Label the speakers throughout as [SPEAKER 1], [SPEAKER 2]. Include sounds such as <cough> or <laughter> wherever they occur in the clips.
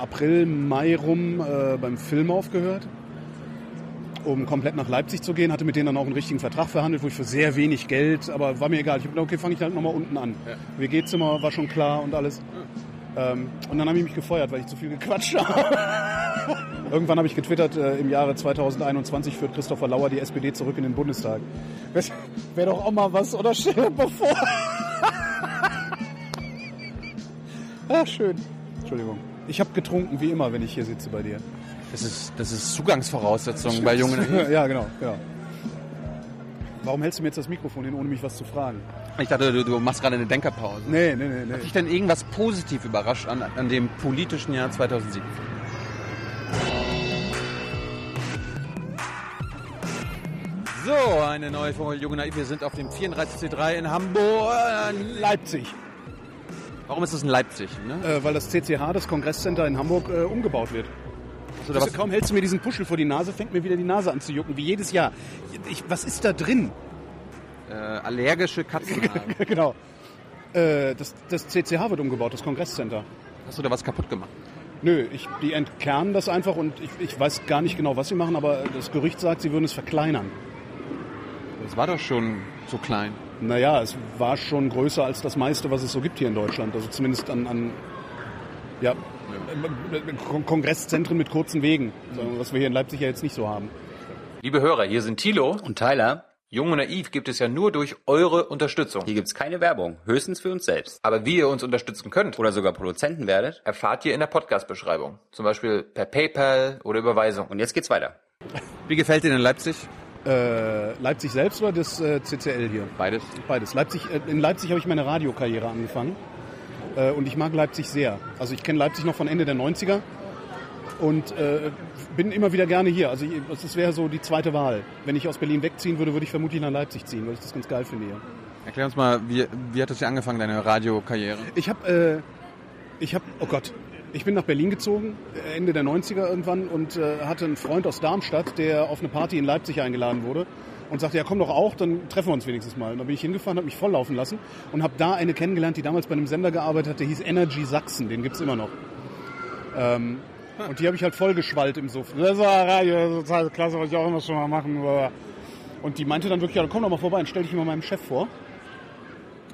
[SPEAKER 1] April, Mai rum äh, beim Film aufgehört, um komplett nach Leipzig zu gehen. Hatte mit denen dann auch einen richtigen Vertrag verhandelt, wo ich für sehr wenig Geld, aber war mir egal. Ich habe gedacht, okay, fange ich halt nochmal unten an.
[SPEAKER 2] Ja.
[SPEAKER 1] WG-Zimmer war schon klar und alles. Ähm, und dann habe ich mich gefeuert, weil ich zu viel gequatscht <laughs> habe. Irgendwann habe ich getwittert, äh, im Jahre 2021 führt Christopher Lauer die SPD zurück in den Bundestag. Wäre wär doch auch mal was, oder stell dir mal vor. Ach, <laughs> schön. Entschuldigung. Ich habe getrunken, wie immer, wenn ich hier sitze bei dir.
[SPEAKER 2] Das ist, das ist Zugangsvoraussetzung bei <laughs> Jungen.
[SPEAKER 1] ja, genau, genau. Warum hältst du mir jetzt das Mikrofon hin, ohne mich was zu fragen?
[SPEAKER 2] Ich dachte, du, du machst gerade eine Denkerpause.
[SPEAKER 1] Nee, nee, nee, nee.
[SPEAKER 2] Hat dich denn irgendwas positiv überrascht an, an dem politischen Jahr 2007? So, eine neue Folge Junge Naiv. Wir sind auf dem 34C3 in Hamburg.
[SPEAKER 1] Leipzig.
[SPEAKER 2] Warum ist das in Leipzig? Ne?
[SPEAKER 1] Äh, weil das CCH, das Kongresscenter in Hamburg, äh, umgebaut wird. Also
[SPEAKER 2] was,
[SPEAKER 1] kaum hältst du mir diesen Puschel vor die Nase, fängt mir wieder die Nase an zu jucken, wie jedes Jahr. Ich, was ist da drin?
[SPEAKER 2] äh, allergische Katzenhaare. <laughs>
[SPEAKER 1] genau. Äh, das, das CCH wird umgebaut, das Kongresscenter.
[SPEAKER 2] Hast du da was kaputt gemacht?
[SPEAKER 1] Nö, ich, die entkernen das einfach und ich, ich weiß gar nicht genau, was sie machen, aber das Gerücht sagt, sie würden es verkleinern.
[SPEAKER 2] Das war doch schon so klein.
[SPEAKER 1] Naja, es war schon größer als das meiste, was es so gibt hier in Deutschland. Also zumindest an, an ja, Kon- Kongresszentren mit kurzen Wegen, was wir hier in Leipzig ja jetzt nicht so haben.
[SPEAKER 3] Liebe Hörer, hier sind Thilo.
[SPEAKER 4] Und Tyler,
[SPEAKER 3] Jung und Naiv gibt es ja nur durch eure Unterstützung.
[SPEAKER 4] hier gibt's keine Werbung, höchstens für uns selbst.
[SPEAKER 3] Aber wie ihr uns unterstützen könnt,
[SPEAKER 4] Oder sogar Produzenten werdet.
[SPEAKER 3] erfahrt ihr in der Podcast-Beschreibung. Zum Beispiel per PayPal oder Überweisung.
[SPEAKER 4] Und jetzt geht's weiter.
[SPEAKER 2] Wie gefällt dir denn Leipzig?
[SPEAKER 1] Äh, Leipzig selbst oder das äh, CCL hier?
[SPEAKER 2] Beides.
[SPEAKER 1] Beides. Leipzig, äh, in Leipzig habe ich meine Radiokarriere angefangen. Äh, und ich mag Leipzig sehr. Also ich kenne Leipzig noch von Ende der 90er und äh, bin immer wieder gerne hier. Also das wäre so die zweite Wahl. Wenn ich aus Berlin wegziehen würde, würde ich vermutlich nach Leipzig ziehen, weil ich das ganz geil finde hier.
[SPEAKER 2] Erklär uns mal, wie, wie hat das hier angefangen, deine Radiokarriere?
[SPEAKER 1] Ich habe, äh, ich habe, oh Gott, ich bin nach Berlin gezogen, äh, Ende der 90er irgendwann und äh, hatte einen Freund aus Darmstadt, der auf eine Party in Leipzig eingeladen wurde und sagte, ja komm doch auch, dann treffen wir uns wenigstens mal. Und da bin ich hingefahren, habe mich volllaufen lassen und habe da eine kennengelernt, die damals bei einem Sender gearbeitet hat, der hieß Energy Sachsen, den gibt's immer noch. Ähm, und die habe ich halt vollgeschwallt im Suff. Das war Radio, total klasse, was ich auch immer schon mal machen. Und die meinte dann wirklich, ja, komm doch mal vorbei und stell dich mal meinem Chef vor.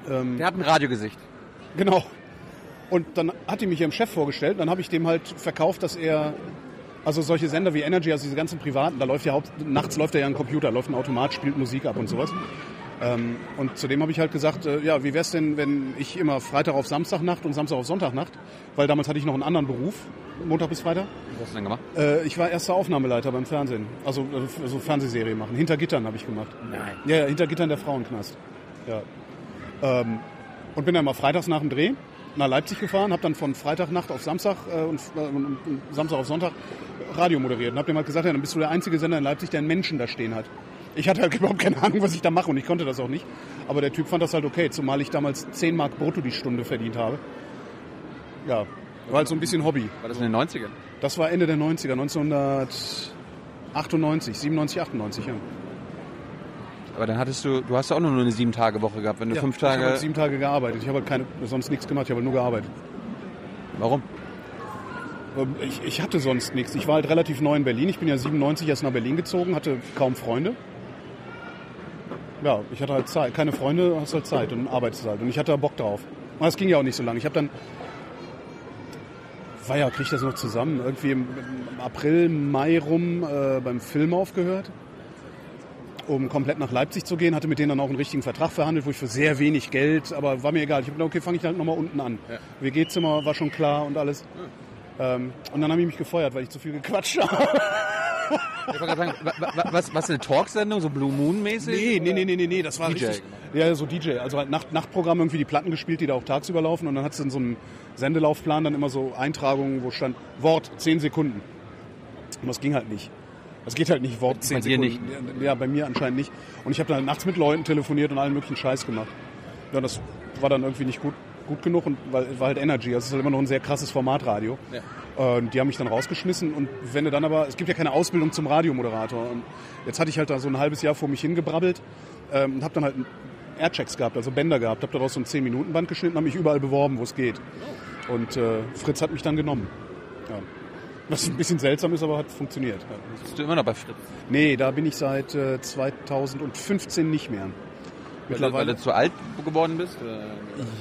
[SPEAKER 2] Der hat ein Radiogesicht.
[SPEAKER 1] Genau. Und dann hat die mich ihrem Chef vorgestellt. Dann habe ich dem halt verkauft, dass er, also solche Sender wie Energy, also diese ganzen privaten, da läuft ja haupt, nachts läuft ja ein Computer, läuft ein Automat, spielt Musik ab und sowas. Ähm, und zudem habe ich halt gesagt, äh, ja, wie wär's denn, wenn ich immer Freitag auf Samstagnacht und Samstag auf Sonntagnacht, weil damals hatte ich noch einen anderen Beruf, Montag bis Freitag.
[SPEAKER 2] Was hast du denn gemacht?
[SPEAKER 1] Äh, ich war erster Aufnahmeleiter beim Fernsehen, also äh, so Fernsehserie machen. Hinter Gittern habe ich gemacht.
[SPEAKER 2] Nein.
[SPEAKER 1] Ja, ja, hinter Gittern der Frauenknast. Ja. Ähm, und bin dann mal freitags nach dem Dreh nach Leipzig gefahren, habe dann von Freitagnacht auf Samstag äh, und, äh, und, Samstag auf Sonntag Radio moderiert und habe dem halt gesagt, ja, dann bist du der einzige Sender in Leipzig, der einen Menschen da stehen hat. Ich hatte halt <laughs> überhaupt keine Ahnung, was ich da mache und ich konnte das auch nicht. Aber der Typ fand das halt okay, zumal ich damals 10 Mark brutto die Stunde verdient habe. Ja, war halt so ein bisschen Hobby.
[SPEAKER 2] War das in den 90ern?
[SPEAKER 1] Das war Ende der 90er, 1998, 97, 98, ja.
[SPEAKER 2] Aber dann hattest du, du hast ja auch nur eine sieben Tage Woche gehabt, wenn du
[SPEAKER 1] Ja,
[SPEAKER 2] fünf
[SPEAKER 1] Ich habe
[SPEAKER 2] Tage.
[SPEAKER 1] halt sieben Tage gearbeitet. Ich habe halt keine, sonst nichts gemacht. Ich habe halt nur gearbeitet.
[SPEAKER 2] Warum?
[SPEAKER 1] Ähm, Ich, ich hatte sonst nichts. Ich war halt relativ neu in Berlin. Ich bin ja 97 erst nach Berlin gezogen, hatte kaum Freunde. Ja, ich hatte halt Zeit. Keine Freunde, hast halt Zeit und arbeitest halt. Und ich hatte Bock drauf. Und das ging ja auch nicht so lange. Ich habe dann, war ja, krieg ich das noch zusammen, irgendwie im, im April, Mai rum äh, beim Film aufgehört, um komplett nach Leipzig zu gehen. Hatte mit denen dann auch einen richtigen Vertrag verhandelt, wo ich für sehr wenig Geld, aber war mir egal. Ich habe gedacht, okay, fange ich halt nochmal unten an.
[SPEAKER 2] Ja.
[SPEAKER 1] WG-Zimmer war schon klar und alles. Ähm, und dann habe ich mich gefeuert, weil ich zu viel gequatscht <laughs> habe.
[SPEAKER 2] Ich wollte gerade sagen, wa- wa- was, was eine Talksendung, so Blue Moon mäßig?
[SPEAKER 1] Nee, nee, nee, nee, nee, das war
[SPEAKER 2] DJ
[SPEAKER 1] richtig. Ja, so DJ. Also halt Nacht, Nachtprogramm irgendwie die Platten gespielt, die da auch tagsüber laufen. Und dann hat es in so einem Sendelaufplan dann immer so Eintragungen, wo stand Wort 10 Sekunden. Und das ging halt nicht. Das geht halt nicht, Wort 10
[SPEAKER 2] Bei dir
[SPEAKER 1] Sekunden. Ja, bei mir anscheinend nicht. Und ich habe dann nachts mit Leuten telefoniert und allen möglichen Scheiß gemacht. Ja, das war dann irgendwie nicht gut, gut genug und weil war halt Energy. Das ist halt immer noch ein sehr krasses Formatradio.
[SPEAKER 2] Ja.
[SPEAKER 1] Und die haben mich dann rausgeschmissen und wenn du dann aber, es gibt ja keine Ausbildung zum Radiomoderator. Und jetzt hatte ich halt da so ein halbes Jahr vor mich hingebrabbelt ähm, und habe dann halt Airchecks gehabt, also Bänder gehabt, habe daraus so ein 10-Minuten-Band geschnitten, habe mich überall beworben, wo es geht. Und äh, Fritz hat mich dann genommen. Ja. Was ein bisschen seltsam ist, aber hat funktioniert.
[SPEAKER 2] Bist du immer noch bei Fritz?
[SPEAKER 1] Nee, da bin ich seit äh, 2015 nicht mehr.
[SPEAKER 2] Weil,
[SPEAKER 1] Mittlerweile.
[SPEAKER 2] du- weil du zu alt geworden bist? Oder?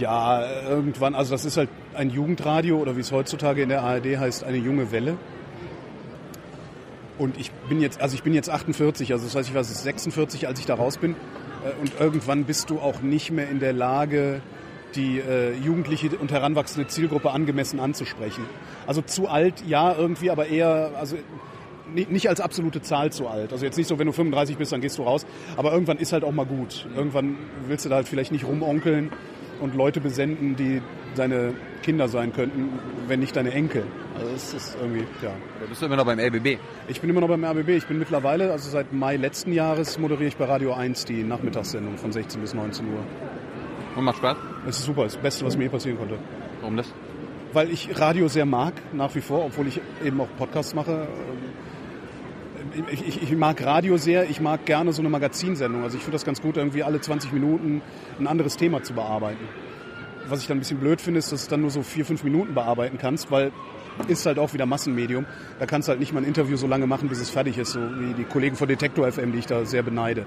[SPEAKER 1] Ja, irgendwann, also das ist halt ein Jugendradio oder wie es heutzutage in der ARD heißt, eine junge Welle. Und ich bin jetzt, also ich bin jetzt 48, also das heißt, ich war 46, als ich da raus bin. Äh, Und irgendwann bist du auch nicht mehr in der Lage, die äh, jugendliche und heranwachsende Zielgruppe angemessen anzusprechen. Also zu alt, ja, irgendwie, aber eher, also ni- nicht als absolute Zahl zu alt. Also jetzt nicht so, wenn du 35 bist, dann gehst du raus. Aber irgendwann ist halt auch mal gut. Irgendwann willst du da halt vielleicht nicht rumonkeln und Leute besenden, die deine Kinder sein könnten, wenn nicht deine Enkel. Also das ist irgendwie, ja.
[SPEAKER 2] Oder bist du immer noch beim LBB?
[SPEAKER 1] Ich bin immer noch beim RBB. Ich bin mittlerweile, also seit Mai letzten Jahres, moderiere ich bei Radio 1 die Nachmittagssendung von 16 bis 19 Uhr.
[SPEAKER 2] Und macht Spaß?
[SPEAKER 1] Das ist super, das Beste, was mir je passieren konnte.
[SPEAKER 2] Warum das?
[SPEAKER 1] Weil ich Radio sehr mag, nach wie vor, obwohl ich eben auch Podcasts mache. Ich, ich, ich mag Radio sehr, ich mag gerne so eine Magazinsendung. Also ich finde das ganz gut, irgendwie alle 20 Minuten ein anderes Thema zu bearbeiten. Was ich dann ein bisschen blöd finde, ist, dass du dann nur so vier, fünf Minuten bearbeiten kannst, weil ist halt auch wieder Massenmedium. Da kannst du halt nicht mal ein Interview so lange machen, bis es fertig ist, so wie die Kollegen von Detektor FM, die ich da sehr beneide. Ne,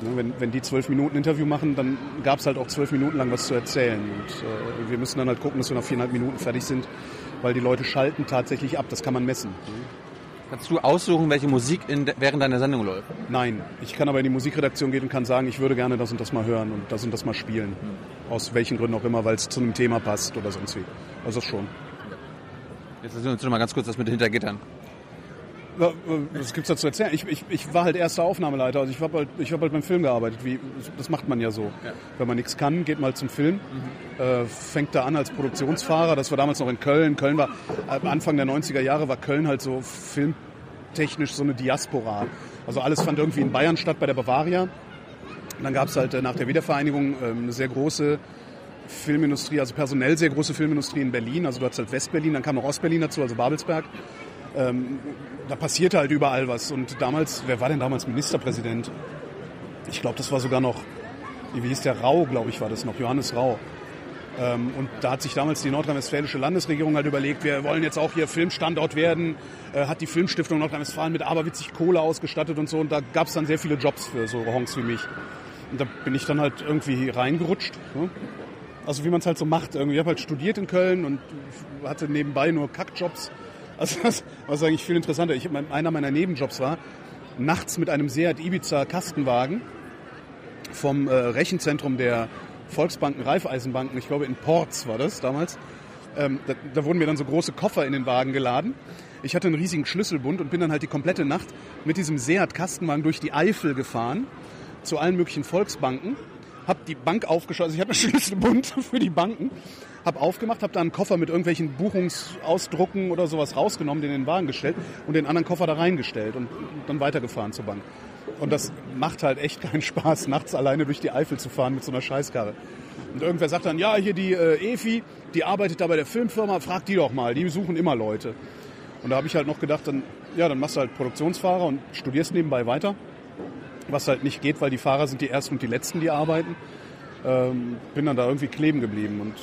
[SPEAKER 1] Wenn, wenn die zwölf Minuten Interview machen, dann gab es halt auch zwölf Minuten lang was zu erzählen. Und äh, wir müssen dann halt gucken, dass wir nach viereinhalb Minuten fertig sind, weil die Leute schalten tatsächlich ab. Das kann man messen.
[SPEAKER 2] Kannst du aussuchen, welche Musik in während deiner Sendung läuft?
[SPEAKER 1] Nein, ich kann aber in die Musikredaktion gehen und kann sagen, ich würde gerne das und das mal hören und das und das mal spielen. Aus welchen Gründen auch immer, weil es zu einem Thema passt oder sonst wie. Also das schon.
[SPEAKER 2] Jetzt erzähl uns noch mal ganz kurz das mit den Hintergittern.
[SPEAKER 1] Was gibt's da zu erzählen? Ich, ich, ich war halt erster Aufnahmeleiter. Also ich habe halt, ich hab halt beim Film gearbeitet. Wie, das macht man ja so.
[SPEAKER 2] Ja.
[SPEAKER 1] Wenn man nichts kann, geht mal zum Film. Äh, fängt da an als Produktionsfahrer. Das war damals noch in Köln. Köln war, äh, Anfang der 90er Jahre war Köln halt so filmtechnisch so eine Diaspora. Also alles fand irgendwie in Bayern statt, bei der Bavaria. Und dann gab's halt äh, nach der Wiedervereinigung ähm, eine sehr große Filmindustrie, also personell sehr große Filmindustrie in Berlin. Also du hattest halt Westberlin, dann kam noch Ostberlin dazu, also Babelsberg da passierte halt überall was. Und damals, wer war denn damals Ministerpräsident? Ich glaube, das war sogar noch, wie hieß der Rau, glaube ich, war das noch, Johannes Rau. Ähm, und da hat sich damals die nordrhein-westfälische Landesregierung halt überlegt, wir wollen jetzt auch hier Filmstandort werden, äh, hat die Filmstiftung Nordrhein-Westfalen mit aberwitzig Kohle ausgestattet und so. Und da gab es dann sehr viele Jobs für so Honks wie mich. Und da bin ich dann halt irgendwie reingerutscht. Ne? Also wie man es halt so macht. Irgendwie. Ich habe halt studiert in Köln und hatte nebenbei nur Kackjobs. Also das war eigentlich viel interessanter. Ich, einer meiner Nebenjobs war, nachts mit einem Seat Ibiza Kastenwagen vom äh, Rechenzentrum der Volksbanken, Raiffeisenbanken, ich glaube in Porz war das damals, ähm, da, da wurden mir dann so große Koffer in den Wagen geladen. Ich hatte einen riesigen Schlüsselbund und bin dann halt die komplette Nacht mit diesem Seat Kastenwagen durch die Eifel gefahren zu allen möglichen Volksbanken, hab die Bank aufgeschlossen, also ich habe einen <laughs> Schlüsselbund für die Banken, hab aufgemacht, hab da einen Koffer mit irgendwelchen Buchungsausdrucken oder sowas rausgenommen, den in den Wagen gestellt und den anderen Koffer da reingestellt und dann weitergefahren zur Bank. Und das macht halt echt keinen Spaß, nachts alleine durch die Eifel zu fahren mit so einer Scheißkarre. Und irgendwer sagt dann, ja, hier die äh, Efi, die arbeitet da bei der Filmfirma, frag die doch mal, die suchen immer Leute. Und da habe ich halt noch gedacht, dann, ja, dann machst du halt Produktionsfahrer und studierst nebenbei weiter. Was halt nicht geht, weil die Fahrer sind die Ersten und die Letzten, die arbeiten. Ähm, bin dann da irgendwie kleben geblieben. Und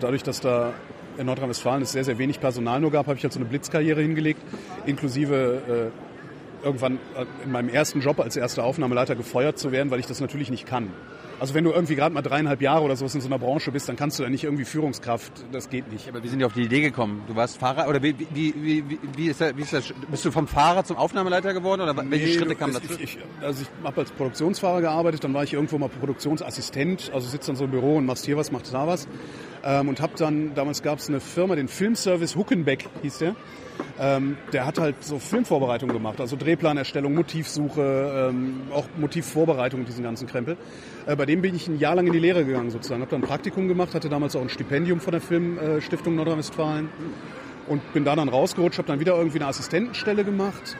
[SPEAKER 1] dadurch, dass da in Nordrhein-Westfalen es sehr, sehr wenig Personal nur gab, habe ich halt so eine Blitzkarriere hingelegt, inklusive äh, irgendwann äh, in meinem ersten Job als erster Aufnahmeleiter gefeuert zu werden, weil ich das natürlich nicht kann. Also wenn du irgendwie gerade mal dreieinhalb Jahre oder sowas in so einer Branche bist, dann kannst du ja nicht irgendwie Führungskraft, das geht nicht.
[SPEAKER 2] Aber wie sind die auf die Idee gekommen? Du warst Fahrer oder wie, wie, wie, wie, ist, das, wie ist das? Bist du vom Fahrer zum Aufnahmeleiter geworden oder welche
[SPEAKER 1] Nee,
[SPEAKER 2] Schritte kamen dazu?
[SPEAKER 1] Ich, ich, also ich habe als Produktionsfahrer gearbeitet, dann war ich irgendwo mal Produktionsassistent, also sitzt dann so im Büro und machst hier was, machst da was. Ähm, und habe dann, damals gab es eine Firma, den Filmservice Huckenbeck hieß der. Ähm, der hat halt so Filmvorbereitung gemacht, also Drehplanerstellung, Motivsuche, ähm, auch Motivvorbereitung diesen ganzen Krempel. Äh, bei dem bin ich ein Jahr lang in die Lehre gegangen sozusagen, habe dann ein Praktikum gemacht, hatte damals auch ein Stipendium von der Filmstiftung Nordrhein-Westfalen und bin da dann rausgerutscht, habe dann wieder irgendwie eine Assistentenstelle gemacht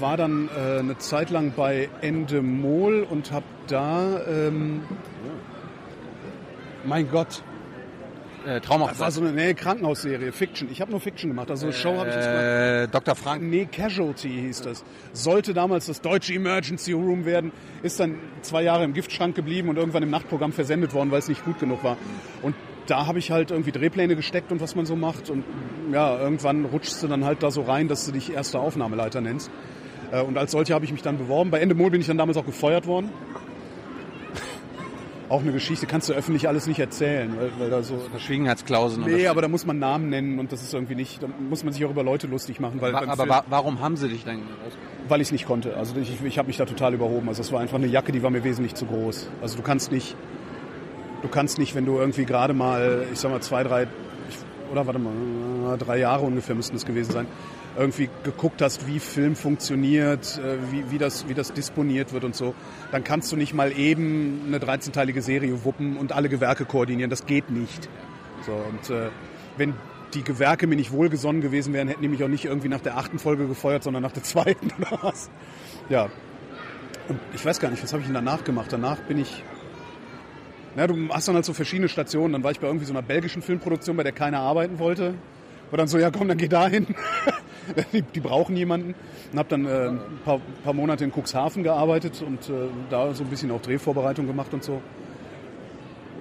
[SPEAKER 1] war dann äh, eine Zeit lang bei Endemol und habe da, ähm, mein Gott,
[SPEAKER 2] Äh,
[SPEAKER 1] das war so eine nee, Krankenhausserie, Fiction. Ich habe nur Fiction gemacht, also eine Show habe ich nicht gemacht.
[SPEAKER 2] Äh, Dr. Frank.
[SPEAKER 1] Nee, Casualty hieß das. Sollte damals das deutsche Emergency Room werden, ist dann zwei Jahre im Giftschrank geblieben und irgendwann im Nachtprogramm versendet worden, weil es nicht gut genug war. Und da habe ich halt irgendwie Drehpläne gesteckt und was man so macht und ja, irgendwann rutschst du dann halt da so rein, dass du dich erster Aufnahmeleiter nennst. Äh, und als solcher habe ich mich dann beworben. Bei Endemol bin ich dann damals auch gefeuert worden. Auch eine Geschichte, kannst du öffentlich alles nicht erzählen, weil, weil da so...
[SPEAKER 2] Verschwiegenheitsklauseln.
[SPEAKER 1] Nee,
[SPEAKER 2] das-
[SPEAKER 1] aber da muss man Namen nennen und das ist irgendwie nicht, da muss man sich auch über Leute lustig machen, weil,
[SPEAKER 2] aber wa warum haben sie dich dann
[SPEAKER 1] weil ich es nicht konnte. Also ich, ich habe mich da total überhoben. Also es war einfach eine Jacke, die war mir wesentlich zu groß. Also du kannst nicht, du kannst nicht, wenn du irgendwie gerade mal, ich sag mal zwei, drei, oder warte mal, drei Jahre ungefähr müssten es gewesen sein, irgendwie geguckt hast, wie Film funktioniert, äh, wie, wie, das, wie das disponiert wird und so, dann kannst du nicht mal eben eine 13-teilige Serie wuppen und alle Gewerke koordinieren. Das geht nicht. So, und äh, wenn die Gewerke mir nicht wohlgesonnen gewesen wären, hätten die mich auch nicht irgendwie nach der achten Folge gefeuert, sondern nach der zweiten <laughs> oder was. Ja. Und ich weiß gar nicht, was habe ich denn danach gemacht? Danach bin ich. Na, du hast dann halt so verschiedene Stationen. Dann war ich bei irgendwie so einer belgischen Filmproduktion, bei der keiner arbeiten wollte. War dann so, ja komm, dann geh da hin. <laughs> <laughs> die, die brauchen jemanden. Und habe dann äh, ein paar, paar Monate in Cuxhaven gearbeitet und äh, da so ein bisschen auch Drehvorbereitung gemacht und so.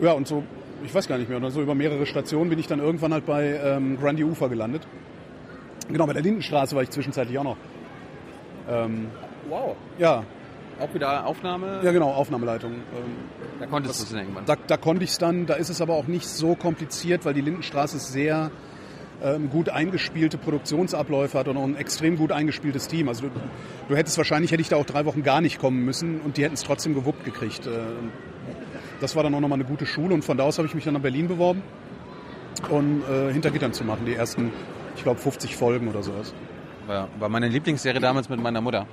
[SPEAKER 1] Ja, und so, ich weiß gar nicht mehr, oder so über mehrere Stationen bin ich dann irgendwann halt bei ähm, Grandi Ufer gelandet. Genau, bei der Lindenstraße war ich zwischenzeitlich auch noch. Ähm,
[SPEAKER 2] Wow.
[SPEAKER 1] ja,
[SPEAKER 2] Auch wieder Aufnahme?
[SPEAKER 1] ja genau, Aufnahmeleitung. Ähm,
[SPEAKER 2] Da konntest du es irgendwann.
[SPEAKER 1] da, da konnte ich es dann, da ist es aber auch nicht so kompliziert, weil die Lindenstraße ist sehr ähm, gut eingespielte Produktionsabläufe hat und auch ein extrem gut eingespieltes Team. Also du, du hättest wahrscheinlich, hätte ich da auch drei Wochen gar nicht kommen müssen und die hätten es trotzdem gewuppt gekriegt. Äh, das war dann auch nochmal eine gute Schule und von da aus habe ich mich dann nach Berlin beworben, um äh, hinter Gittern zu machen, die ersten, ich glaube, 50 Folgen oder sowas.
[SPEAKER 2] War, war meine Lieblingsserie damals mit meiner Mutter.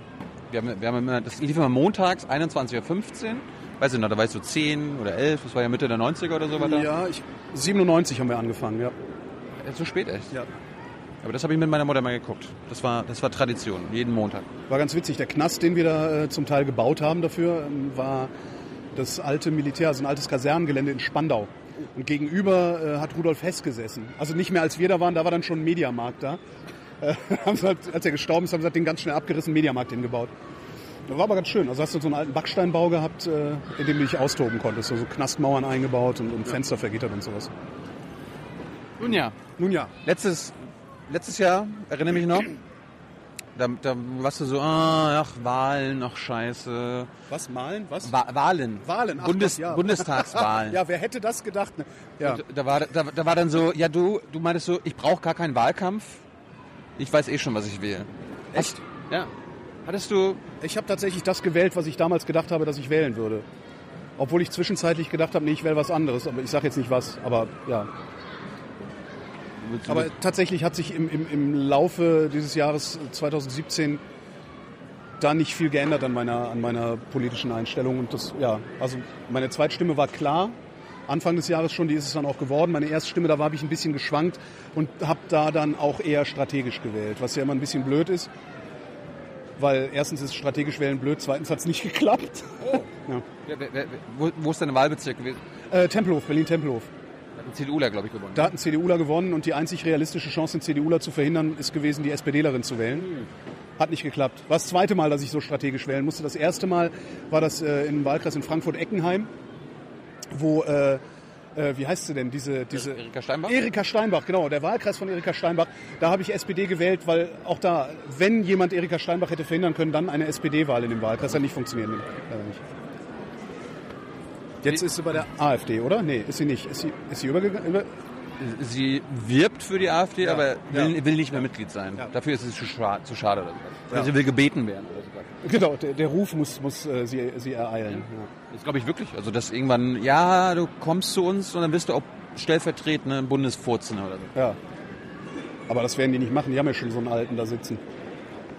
[SPEAKER 2] Wir haben, wir haben immer, das lief immer montags, 21.15 Uhr. Weiß ich noch, da war ich so 10 oder 11, das war ja Mitte der 90er oder so weiter.
[SPEAKER 1] Ja, ich, 97 haben wir angefangen, ja.
[SPEAKER 2] Äh, So spät echt.
[SPEAKER 1] ja.
[SPEAKER 2] Aber das habe ich mit meiner Mutter mal geguckt. Das war, das war Tradition, jeden Montag.
[SPEAKER 1] War ganz witzig. Der Knast, den wir da äh, zum Teil gebaut haben dafür, ähm, war das alte Militär, also ein altes Kasernengelände in Spandau. Und gegenüber äh, hat Rudolf Hess gesessen. Also nicht mehr als wir da waren, da war dann schon ein Mediamarkt da. Äh, <laughs> haben sie halt, als er gestorben ist, haben sie halt den ganz schnell abgerissen, Mediamarkt hingebaut. Das war aber ganz schön. Also hast du so einen alten Backsteinbau gehabt, äh, in dem du dich austoben konntest. So, so Knastmauern eingebaut und, und Fenster vergittert und sowas.
[SPEAKER 2] Nun ja,
[SPEAKER 1] Nun ja,
[SPEAKER 2] letztes, letztes Jahr, erinnere mich noch, da, da warst du so, ah, ach, Wahlen, ach, scheiße.
[SPEAKER 1] was malen? Was?
[SPEAKER 2] Wa Wahlen.
[SPEAKER 1] Wahlen, ach
[SPEAKER 2] Bundes
[SPEAKER 1] ja.
[SPEAKER 2] Bundestagswahlen. <laughs>
[SPEAKER 1] ja, wer hätte das gedacht? Ne? Ja.
[SPEAKER 2] Und da war, da, da war dann so, ja du, du meintest so, ich brauche gar keinen Wahlkampf. Ich weiß eh schon, was ich wähle.
[SPEAKER 1] Echt?
[SPEAKER 2] Ja. Hattest du,
[SPEAKER 1] Ich habe tatsächlich das gewählt, was ich damals gedacht habe, dass ich wählen würde. Obwohl ich zwischenzeitlich gedacht habe, nee, ich wähle was anderes, aber ich sage jetzt nicht was, aber ja. Aber tatsächlich hat sich im, im, im Laufe dieses Jahres 2017 da nicht viel geändert an meiner, an meiner politischen Einstellung. Und das, ja, also meine Zweitstimme war klar. Anfang des Jahres schon, die ist es dann auch geworden. Meine Erststimme, da habe ich ein bisschen geschwankt und habe da dann auch eher strategisch gewählt, was ja immer ein bisschen blöd ist. Weil erstens ist strategisch wählen blöd, zweitens hat es nicht <laughs> geklappt. Ja.
[SPEAKER 2] wer, wer, wo, wo ist dein Wahlbezirk gewesen?
[SPEAKER 1] Äh, Tempelhof, Berlin-Tempelhof.
[SPEAKER 2] Ein CDUler, glaube ich, gewonnen.
[SPEAKER 1] Da hat ein CDUler gewonnen und die einzig realistische Chance, den CDUler zu verhindern, ist gewesen, die SPDlerin zu wählen. Hat nicht geklappt. War das zweite Mal, dass ich so strategisch wählen musste. Das erste Mal war das äh, im Wahlkreis in Frankfurt-Eckenheim, wo, äh, äh, wie heißt sie denn, diese... diese
[SPEAKER 2] Erika Steinbach?
[SPEAKER 1] Erika Steinbach, genau, der Wahlkreis von Erika Steinbach. Da habe ich SPD gewählt, weil auch da, wenn jemand Erika Steinbach hätte verhindern können, dann eine SPD-Wahl in dem Wahlkreis. Hat nicht funktioniert. Leider nicht. Jetzt ist sie bei der AfD, oder? Nee, ist sie nicht. Ist sie, ist sie übergegangen? Über
[SPEAKER 2] Sie wirbt für die AfD,
[SPEAKER 1] Ja,
[SPEAKER 2] aber will,
[SPEAKER 1] ja.
[SPEAKER 2] will nicht mehr Mitglied sein.
[SPEAKER 1] Ja.
[SPEAKER 2] Dafür ist es zu, scha zu schade. Oder so.
[SPEAKER 1] Ja.
[SPEAKER 2] Oder sie will gebeten werden.
[SPEAKER 1] Genau, der, der Ruf muss, muss äh, sie, sie ereilen.
[SPEAKER 2] Das glaube ich wirklich. Also, dass irgendwann, ja, du kommst zu uns und dann bist du auch stellvertretende Bundesvorsitzender oder so.
[SPEAKER 1] Ja. Aber das werden die nicht machen, die haben ja schon so einen Alten da sitzen.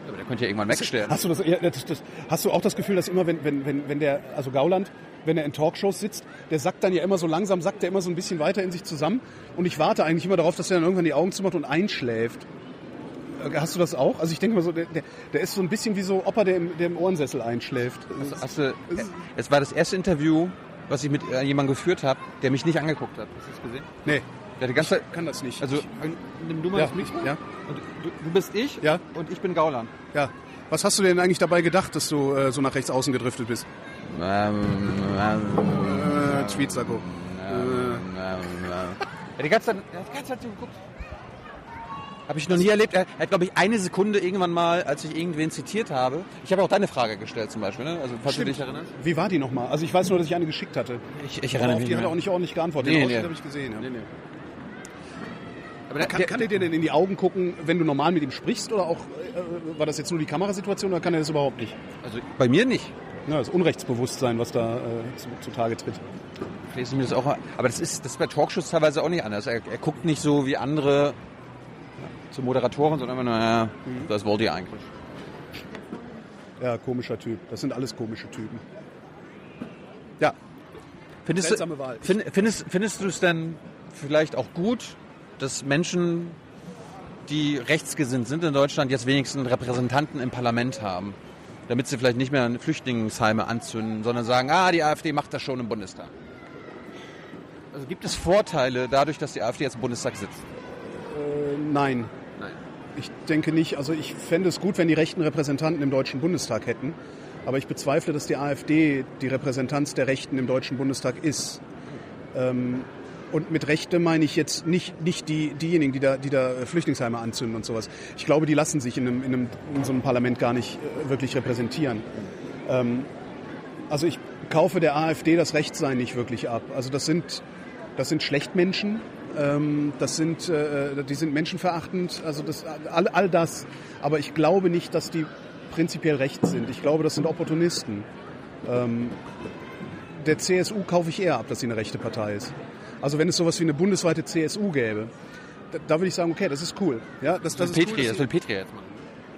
[SPEAKER 2] Aber der könnte ja irgendwann wegstellen.
[SPEAKER 1] Hast du, das, das, das, hast du auch das Gefühl, dass immer, wenn, wenn, wenn, wenn der, also Gauland, wenn er in Talkshows sitzt, der sackt dann ja immer so langsam, sackt er immer so ein bisschen weiter in sich zusammen. Und ich warte eigentlich immer darauf, dass er dann irgendwann die Augen zumacht und einschläft. Äh, Hast du das auch? Also ich denke mal so, der, der, ist so ein bisschen wie so Opa, der im, der im Ohrensessel einschläft.
[SPEAKER 2] Hast, hast du, es war das erste Interview, was ich mit äh, jemandem geführt habe, der mich nicht angeguckt hat. Hast du das gesehen?
[SPEAKER 1] Nee,
[SPEAKER 2] Der hat die ganze Zeit,
[SPEAKER 1] kann das nicht.
[SPEAKER 2] also, nimm du mal
[SPEAKER 1] ja,
[SPEAKER 2] das Mikro.
[SPEAKER 1] ja,
[SPEAKER 2] Und du, du bist ich
[SPEAKER 1] Ja.
[SPEAKER 2] und ich bin Gauland.
[SPEAKER 1] ja. Was hast du denn eigentlich dabei gedacht, dass du äh, so nach rechts außen gedriftet bist? Äh, Tweetsacko.
[SPEAKER 2] Ja, die ganze Zeit, die ganze Zeit so geguckt. Habe ich noch nie erlebt. Er hat, glaube ich, eine Sekunde irgendwann mal, als ich irgendwen zitiert habe. Ich habe auch deine Frage gestellt zum Beispiel, ne? Also falls
[SPEAKER 1] Stimmt.
[SPEAKER 2] du dich erinnerst.
[SPEAKER 1] Wie war die nochmal? Also ich weiß nur, dass ich eine geschickt hatte.
[SPEAKER 2] Ich, ich erinnere
[SPEAKER 1] auf
[SPEAKER 2] mich
[SPEAKER 1] die
[SPEAKER 2] nicht
[SPEAKER 1] hat er auch nicht ordentlich geantwortet.
[SPEAKER 2] Nee,
[SPEAKER 1] Den
[SPEAKER 2] nee.
[SPEAKER 1] Ausschnitt habe ich gesehen. Ja.
[SPEAKER 2] Nee, nee. Aber der,
[SPEAKER 1] Kann,
[SPEAKER 2] der,
[SPEAKER 1] kann er dir denn in die Augen gucken, wenn du normal mit ihm sprichst? Oder auch, war das jetzt nur die Kamerasituation oder kann er das überhaupt nicht?
[SPEAKER 2] also bei mir nicht.
[SPEAKER 1] Ja, das Unrechtsbewusstsein, was da äh, zu, zutage tritt.
[SPEAKER 2] Ich lese mir das auch. Aber das ist, das ist bei Talkshows teilweise auch nicht anders. Er, er guckt nicht so wie andere zu Moderatoren, sondern immer nur, ja, das wollt ihr eigentlich.
[SPEAKER 1] Ja, komischer Typ. Das sind alles komische Typen.
[SPEAKER 2] Ja. Findest du,
[SPEAKER 1] Seltsame Wahl.
[SPEAKER 2] find, findest, findest du es denn vielleicht auch gut, dass Menschen, die rechtsgesinnt sind in Deutschland, jetzt wenigstens Repräsentanten im Parlament haben? Damit sie vielleicht nicht mehr Flüchtlingsheime anzünden, sondern sagen, ah, die AfD macht das schon im Bundestag. Also gibt es Vorteile dadurch, dass die AfD jetzt im Bundestag sitzt?
[SPEAKER 1] Äh, nein,
[SPEAKER 2] Nein.
[SPEAKER 1] ich denke nicht. Also ich fände es gut, wenn die rechten Repräsentanten im Deutschen Bundestag hätten. Aber ich bezweifle, dass die AfD die Repräsentanz der Rechten im Deutschen Bundestag ist. Ähm, und mit Rechte meine ich jetzt nicht, nicht die, diejenigen, die da, die da Flüchtlingsheime anzünden und sowas. Ich glaube, die lassen sich in, einem, in, einem, in so einem Parlament gar nicht äh, wirklich repräsentieren. Ähm, also ich kaufe der AfD das Rechtsein nicht wirklich ab. Also das sind, das sind Schlechtmenschen, ähm, das sind, äh, die sind menschenverachtend, also das, all, all das. Aber ich glaube nicht, dass die prinzipiell recht sind. Ich glaube, das sind Opportunisten. Ähm, der CSU kaufe ich eher ab, dass sie eine rechte Partei ist. Also wenn es sowas wie eine bundesweite CSU gäbe, da, da würde ich sagen, okay, das ist cool. Ja, das, das ist
[SPEAKER 2] Petri,
[SPEAKER 1] cool,
[SPEAKER 2] das will Petri jetzt machen.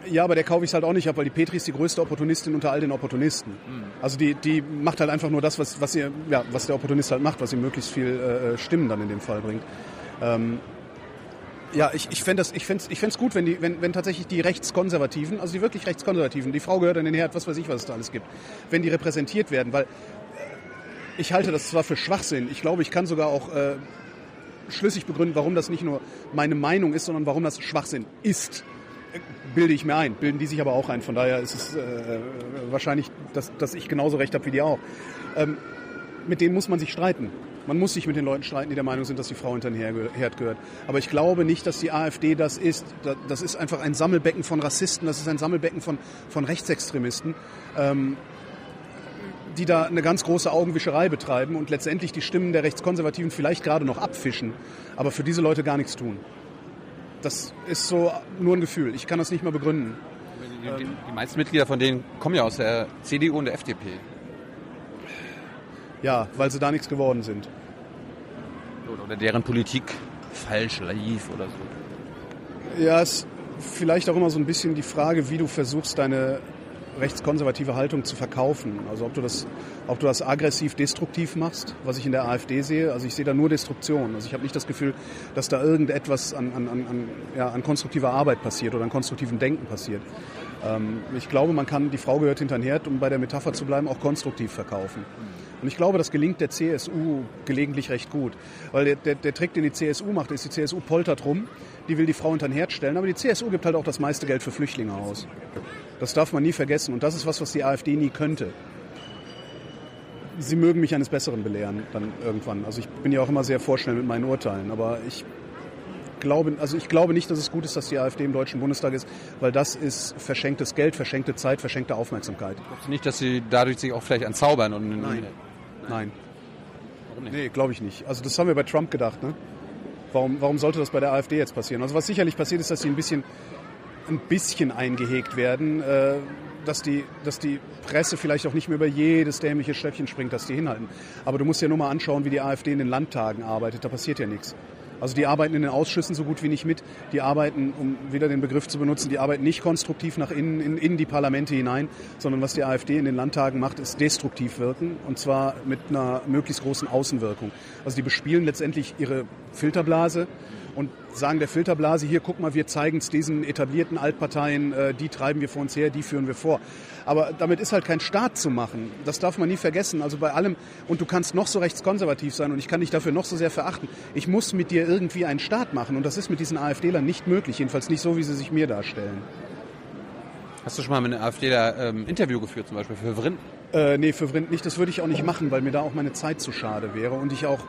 [SPEAKER 1] ja, aber der kaufe ich halt auch nicht ab, weil die Petri ist die größte Opportunistin unter all den Opportunisten. Also die, die macht halt einfach nur das, was, was, ihr, ja, was der Opportunist halt macht, was ihm möglichst viel äh, Stimmen dann in dem Fall bringt. Ähm, ja, ich, ich fände ich fänd's, ich fänd's gut, wenn, die, wenn, wenn tatsächlich die Rechtskonservativen, also die wirklich Rechtskonservativen, die Frau gehört an den Herd, was weiß ich, was es da alles gibt, wenn die repräsentiert werden, weil äh, ich halte das zwar für Schwachsinn, ich glaube, ich kann sogar auch äh, schlüssig begründen, warum das nicht nur meine Meinung ist, sondern warum das Schwachsinn ist bilde ich mir ein, bilden die sich aber auch ein. Von daher ist es äh, wahrscheinlich, dass, dass ich genauso recht habe wie die auch. Ähm, mit denen muss man sich streiten. Man muss sich mit den Leuten streiten, die der Meinung sind, dass die Frau hinter den Her- Herd gehört. Aber ich glaube nicht, dass die AfD das ist. Da- Das ist einfach ein Sammelbecken von Rassisten, das ist ein Sammelbecken von, von Rechtsextremisten, ähm, die da eine ganz große Augenwischerei betreiben und letztendlich die Stimmen der Rechtskonservativen vielleicht gerade noch abfischen, aber für diese Leute gar nichts tun. Das ist so nur ein Gefühl. Ich kann das nicht mal begründen.
[SPEAKER 2] Die, die, die meisten Mitglieder von denen kommen ja aus der CDU und der FDP.
[SPEAKER 1] Ja, weil sie da nichts geworden sind.
[SPEAKER 2] Oder deren Politik falsch lief oder so.
[SPEAKER 1] Ja, es ist vielleicht auch immer so ein bisschen die Frage, wie du versuchst, deine rechtskonservative Haltung zu verkaufen. Also ob du das, ob du das aggressiv destruktiv machst, was ich in der AfD sehe. Also ich sehe da nur Destruktion. Also ich habe nicht das Gefühl, dass da irgendetwas an, an, an, ja, an konstruktiver Arbeit passiert oder an konstruktivem Denken passiert. Ähm, ich glaube, man kann, die Frau gehört hinter den Herd, um bei der Metapher zu bleiben, auch konstruktiv verkaufen. Und ich glaube, das gelingt der CSU gelegentlich recht gut. Weil der, der, der Trick, den die CSU macht, ist, die CSU poltert rum, die will die Frau unter den Herd stellen, aber die CSU gibt halt auch das meiste Geld für Flüchtlinge aus. Das darf man nie vergessen. Und das ist was, was die AfD nie könnte. Sie mögen mich eines Besseren belehren, dann irgendwann. Also ich bin ja auch immer sehr vorschnell mit meinen Urteilen, aber ich glaube, also ich glaube nicht, dass es gut ist, dass die AfD im Deutschen Bundestag ist, weil das ist verschenktes Geld, verschenkte Zeit, verschenkte Aufmerksamkeit.
[SPEAKER 2] Glaubst du nicht, dass sie dadurch sich auch vielleicht entzaubern? Und
[SPEAKER 1] Nein. Nein.
[SPEAKER 2] Warum nicht?
[SPEAKER 1] Nee, glaube ich nicht. Also das haben wir bei Trump gedacht, ne? Warum, warum sollte das bei der AfD jetzt passieren? Also was sicherlich passiert ist, dass sie ein bisschen, ein bisschen eingehegt werden, äh, dass, die, dass die Presse vielleicht auch nicht mehr über jedes dämliche Stöckchen springt, das die hinhalten. Aber du musst dir nur mal anschauen, wie die AfD in den Landtagen arbeitet. Da passiert ja nichts. Also die arbeiten in den Ausschüssen so gut wie nicht mit. Die arbeiten, um wieder den Begriff zu benutzen, die arbeiten nicht konstruktiv nach innen, in, in die Parlamente hinein, sondern was die AfD in den Landtagen macht, ist destruktiv wirken und zwar mit einer möglichst großen Außenwirkung. Also die bespielen letztendlich ihre Filterblase und sagen der Filterblase, hier guck mal, wir zeigen es diesen etablierten Altparteien, äh, die treiben wir vor uns her, die führen wir vor. Aber damit ist halt kein Staat zu machen. Das darf man nie vergessen. Also bei allem, und du kannst noch so rechtskonservativ sein und ich kann dich dafür noch so sehr verachten. Ich muss mit dir irgendwie einen Staat machen und das ist mit diesen AfDlern nicht möglich, jedenfalls nicht so, wie sie sich mir darstellen.
[SPEAKER 2] Hast du schon mal mit einer AfD da ähm, Interview geführt, zum Beispiel für Vrin?
[SPEAKER 1] Äh, nee, für Vrind nicht. Das würde ich auch nicht machen, weil mir da auch meine Zeit zu schade wäre und ich auch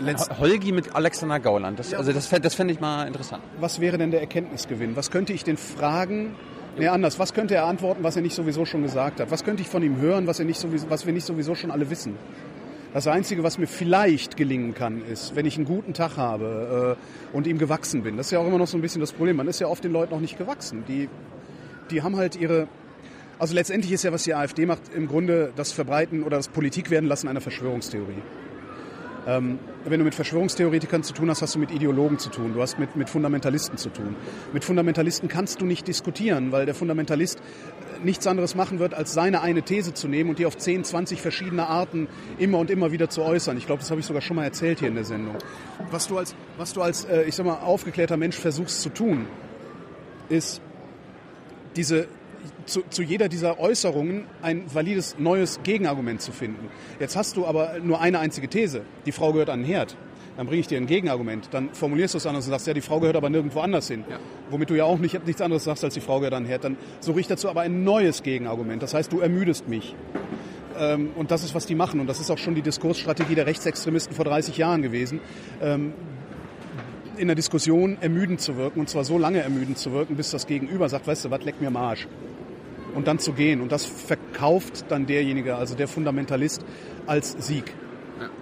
[SPEAKER 1] letzt,
[SPEAKER 2] Holgi mit Alexander Gauland. Das, also das, das fände ich mal interessant.
[SPEAKER 1] was wäre denn der Erkenntnisgewinn? Was könnte ich denn fragen? Nee, anders. Was könnte er antworten, was er nicht sowieso schon gesagt hat? Was könnte ich von ihm hören, was, er nicht sowieso, was wir nicht sowieso schon alle wissen? Das Einzige, was mir vielleicht gelingen kann, ist, wenn ich einen guten Tag habe äh, und ihm gewachsen bin. Das ist ja auch immer noch so ein bisschen das Problem. Man ist ja oft den Leuten noch nicht gewachsen. Die, die haben halt ihre... Also letztendlich ist ja, was die AfD macht, im Grunde das Verbreiten oder das Politik werden lassen einer Verschwörungstheorie. Ähm, wenn du mit Verschwörungstheoretikern zu tun hast, hast du mit Ideologen zu tun. Du hast mit, mit Fundamentalisten zu tun. Mit Fundamentalisten kannst du nicht diskutieren, weil der Fundamentalist äh, nichts anderes machen wird, als seine eine These zu nehmen und die auf 10, 20 verschiedene Arten immer und immer wieder zu äußern. Ich glaube, das habe ich sogar schon mal erzählt hier in der Sendung. Was du als, was du als äh, ich sag mal, aufgeklärter Mensch versuchst zu tun, ist diese, zu, zu jeder dieser Äußerungen ein valides neues Gegenargument zu finden. Jetzt hast du aber nur eine einzige These. Die Frau gehört an den Herd. Dann bringe ich dir ein Gegenargument. Dann formulierst du es anders und sagst, ja, die Frau gehört aber nirgendwo anders hin. Womit du ja auch nicht, nichts anderes sagst, als die Frau gehört an den Herd. Dann suche ich dazu aber ein neues Gegenargument. Das heißt, du ermüdest mich. Ähm, und das ist, was die machen. Und das ist auch schon die Diskursstrategie der Rechtsextremisten vor 30 Jahren gewesen. Ähm, in der Diskussion ermüdend zu wirken. Und zwar so lange ermüdend zu wirken, bis das Gegenüber sagt, weißt du was, leck mir am Arsch und dann zu gehen. Und das verkauft dann derjenige, also der Fundamentalist, als Sieg.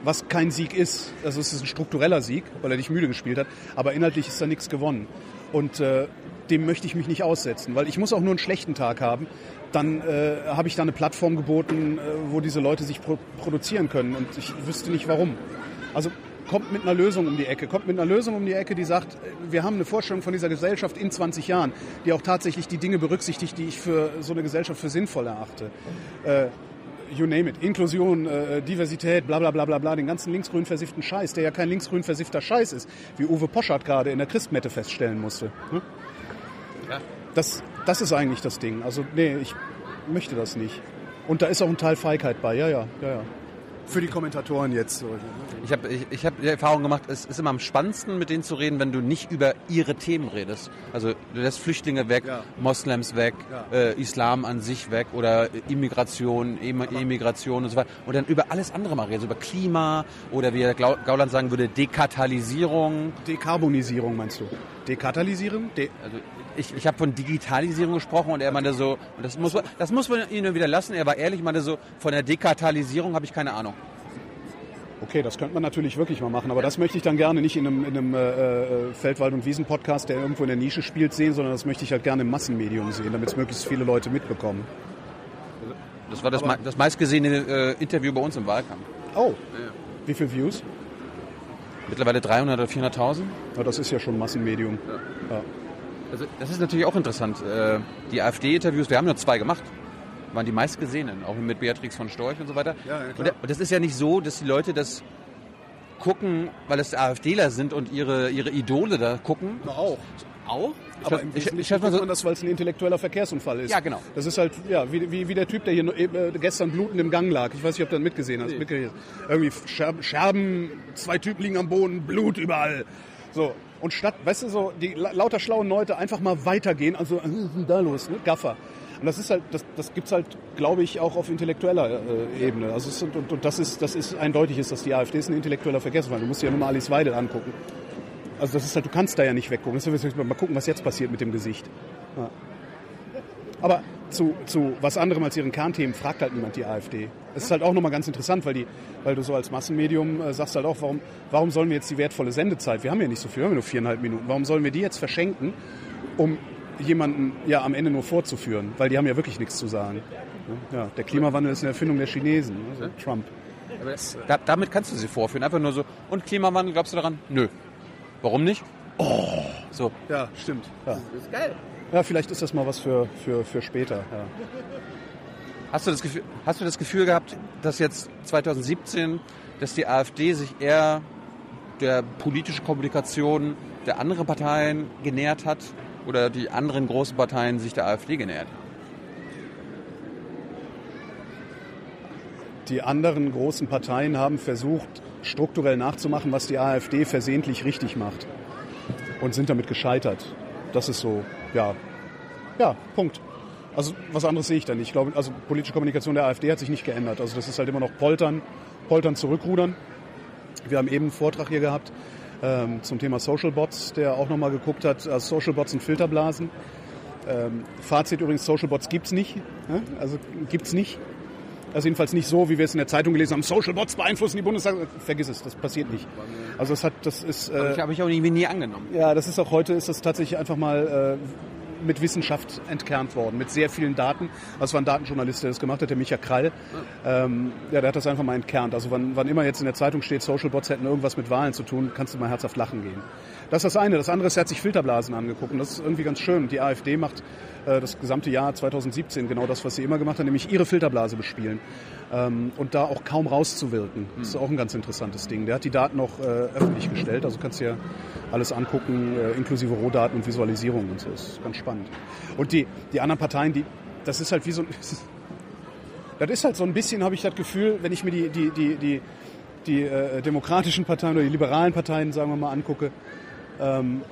[SPEAKER 1] Was kein Sieg ist. Also es ist ein struktureller Sieg, weil er dich müde gespielt hat. Aber inhaltlich ist da nichts gewonnen. Und äh, dem möchte ich mich nicht aussetzen, weil ich muss auch nur einen schlechten Tag haben. Dann äh, habe ich da eine Plattform geboten, äh, wo diese Leute sich pro produzieren können. Und ich wüsste nicht warum. Also kommt mit einer Lösung um die Ecke. Kommt mit einer Lösung um die Ecke, die sagt, wir haben eine Vorstellung von dieser Gesellschaft in 20 Jahren, die auch tatsächlich die Dinge berücksichtigt, die ich für so eine Gesellschaft für sinnvoll erachte. Äh, you name it. Inklusion, äh, Diversität, bla bla bla bla bla, den ganzen linksgrün versifften Scheiß, der ja kein linksgrün versiffter Scheiß ist, wie Uwe Poschardt gerade in der Christmette feststellen musste. Hm? Das, das ist eigentlich das Ding. Also nee, ich möchte das nicht. Und da ist auch ein Teil Feigheit bei, ja, ja, ja, ja. Für die Kommentatoren jetzt. So.
[SPEAKER 2] Ich habe ich, ich hab die Erfahrung gemacht, es ist immer am spannendsten, mit denen zu reden, wenn du nicht über ihre Themen redest. Also du lässt Flüchtlinge weg,
[SPEAKER 1] Ja.
[SPEAKER 2] Moslems weg,
[SPEAKER 1] Ja.
[SPEAKER 2] äh, Islam an sich weg oder Immigration, Em- Emigration und so weiter. Und dann über alles andere mal redest, über Klima oder wie Gauland sagen würde, Dekatalyserung.
[SPEAKER 1] Dekarbonisierung meinst du? Dekatalysierung? De
[SPEAKER 2] Also ich, ich habe von Digitalisierung gesprochen und er meinte so, und das muss, man- das muss man ihnen wieder lassen, er war ehrlich, meinte so, von der Dekatalyserung habe ich keine Ahnung.
[SPEAKER 1] okay, das könnte man natürlich wirklich mal machen, aber das möchte ich dann gerne nicht in einem, in einem äh, äh, Feldwald- und Wiesen-Podcast, der irgendwo in der Nische spielt, sehen, sondern das möchte ich halt gerne im Massenmedium sehen, damit es möglichst viele Leute mitbekommen.
[SPEAKER 2] Das war das, mei- das meistgesehene äh, Interview bei uns im Wahlkampf.
[SPEAKER 1] Oh, wie viele Views?
[SPEAKER 2] Mittlerweile 300 oder 400.000.
[SPEAKER 1] Ja, das ist ja schon Massenmedium. Ja.
[SPEAKER 2] Also das ist natürlich auch interessant. Äh, die AfD-Interviews, wir haben nur zwei gemacht, waren die meistgesehenen, auch mit Beatrix von Storch und so weiter.
[SPEAKER 1] Ja, ja, klar.
[SPEAKER 2] und, da- und das ist ja nicht so, dass die Leute das gucken, weil es AfDler sind und ihre, ihre Idole da gucken.
[SPEAKER 1] Auch.
[SPEAKER 2] Auch?
[SPEAKER 1] Aber
[SPEAKER 2] ich,
[SPEAKER 1] im
[SPEAKER 2] ich,
[SPEAKER 1] Wesentlichen
[SPEAKER 2] ich, so,
[SPEAKER 1] man das, weil es ein intellektueller Verkehrsunfall ist.
[SPEAKER 2] Ja, genau.
[SPEAKER 1] Das ist halt, ja, wie, wie, wie der Typ, der hier äh, gestern blutend im Gang lag. Ich weiß nicht, ob du das mitgesehen hast. Mitgekriegt hast. Irgendwie Scherben, zwei Typen liegen am Boden, Blut überall. So. Und statt, weißt du, so, die la- lauter schlauen Leute einfach mal weitergehen, also, äh, was ist denn da los, ne? Gaffer. Und das ist halt, das, das gibt's halt, glaube ich, auch auf intellektueller äh, Ebene. Also es, und, und, und das ist, das ist eindeutig ist, dass die AfD ist ein intellektueller Verkehrsunfall. Du musst dir ja nur mal Alice Weidel angucken. Also das ist halt, du kannst da ja nicht weggucken. Das ist, mal gucken, was jetzt passiert mit dem Gesicht. Ja. Aber zu, zu was anderem als ihren Kernthemen fragt halt niemand die AfD. Das ist halt auch nochmal ganz interessant, weil, die, weil du so als Massenmedium äh, sagst halt auch, warum, warum sollen wir jetzt die wertvolle Sendezeit, wir haben ja nicht so viel, wir haben ja nur viereinhalb Minuten, warum sollen wir die jetzt verschenken, um jemanden ja am Ende nur vorzuführen? Weil die haben ja wirklich nichts zu sagen. Ja, der Klimawandel ist eine Erfindung der Chinesen, also Trump.
[SPEAKER 2] da, damit kannst du sie vorführen. Einfach nur so, und Klimawandel, glaubst du daran? Nö. Warum nicht? Oh. So.
[SPEAKER 1] Ja, stimmt. Ja. Das ist geil. Ja, vielleicht ist das mal was für, für, für später. Ja.
[SPEAKER 2] Hast du, das Gefühl, hast du das Gefühl gehabt, dass jetzt 2017, dass die AfD sich eher der politischen Kommunikation der anderen Parteien genähert hat oder die anderen großen Parteien sich der AfD genähert haben?
[SPEAKER 1] Die anderen großen Parteien haben versucht, strukturell nachzumachen, was die AfD versehentlich richtig macht. Und sind damit gescheitert. Das ist so, ja. Ja, Punkt. Also was anderes sehe ich da nicht. Ich glaube, also politische Kommunikation der AfD hat sich nicht geändert. Also das ist halt immer noch Poltern, Poltern zurückrudern. Wir haben eben einen Vortrag hier gehabt ähm, zum Thema Social Bots, der auch nochmal geguckt hat, also Social Bots und Filterblasen. Ähm, Fazit übrigens, Social Bots gibt's nicht. Ne? Also gibt's nicht. Also jedenfalls nicht so, wie wir es in der Zeitung gelesen haben. Social Bots beeinflussen die Bundestag. Vergiss es, das passiert nicht. Also das hat, das ist.
[SPEAKER 2] Äh, ich habe ich auch irgendwie nie angenommen.
[SPEAKER 1] Ja, das ist auch heute ist das tatsächlich einfach mal äh, mit Wissenschaft entkernt worden, mit sehr vielen Daten. Das war ein Datenjournalist, der das gemacht hat, der Micha Krall. Ähm, ja, der hat das einfach mal entkernt. Also wann, wann immer jetzt in der Zeitung steht, Social Bots hätten irgendwas mit Wahlen zu tun, kannst du mal herzhaft lachen gehen. Das ist das eine. Das andere ist, er hat sich Filterblasen angeguckt und das ist irgendwie ganz schön. Die AfD macht das gesamte Jahr 2017 genau das, was sie immer gemacht hat, nämlich ihre Filterblase bespielen ähm, und da auch kaum rauszuwirken. Das ist auch ein ganz interessantes Ding. Der hat die Daten auch äh, öffentlich gestellt, also kannst du ja alles angucken, äh, inklusive Rohdaten und Visualisierung und so. Das ist ganz spannend. Und die, die anderen Parteien, die, das ist halt wie so ein, <laughs> das ist halt so ein bisschen, habe ich das Gefühl, wenn ich mir die, die, die, die, die äh, demokratischen Parteien oder die liberalen Parteien, sagen wir mal, angucke, ähm,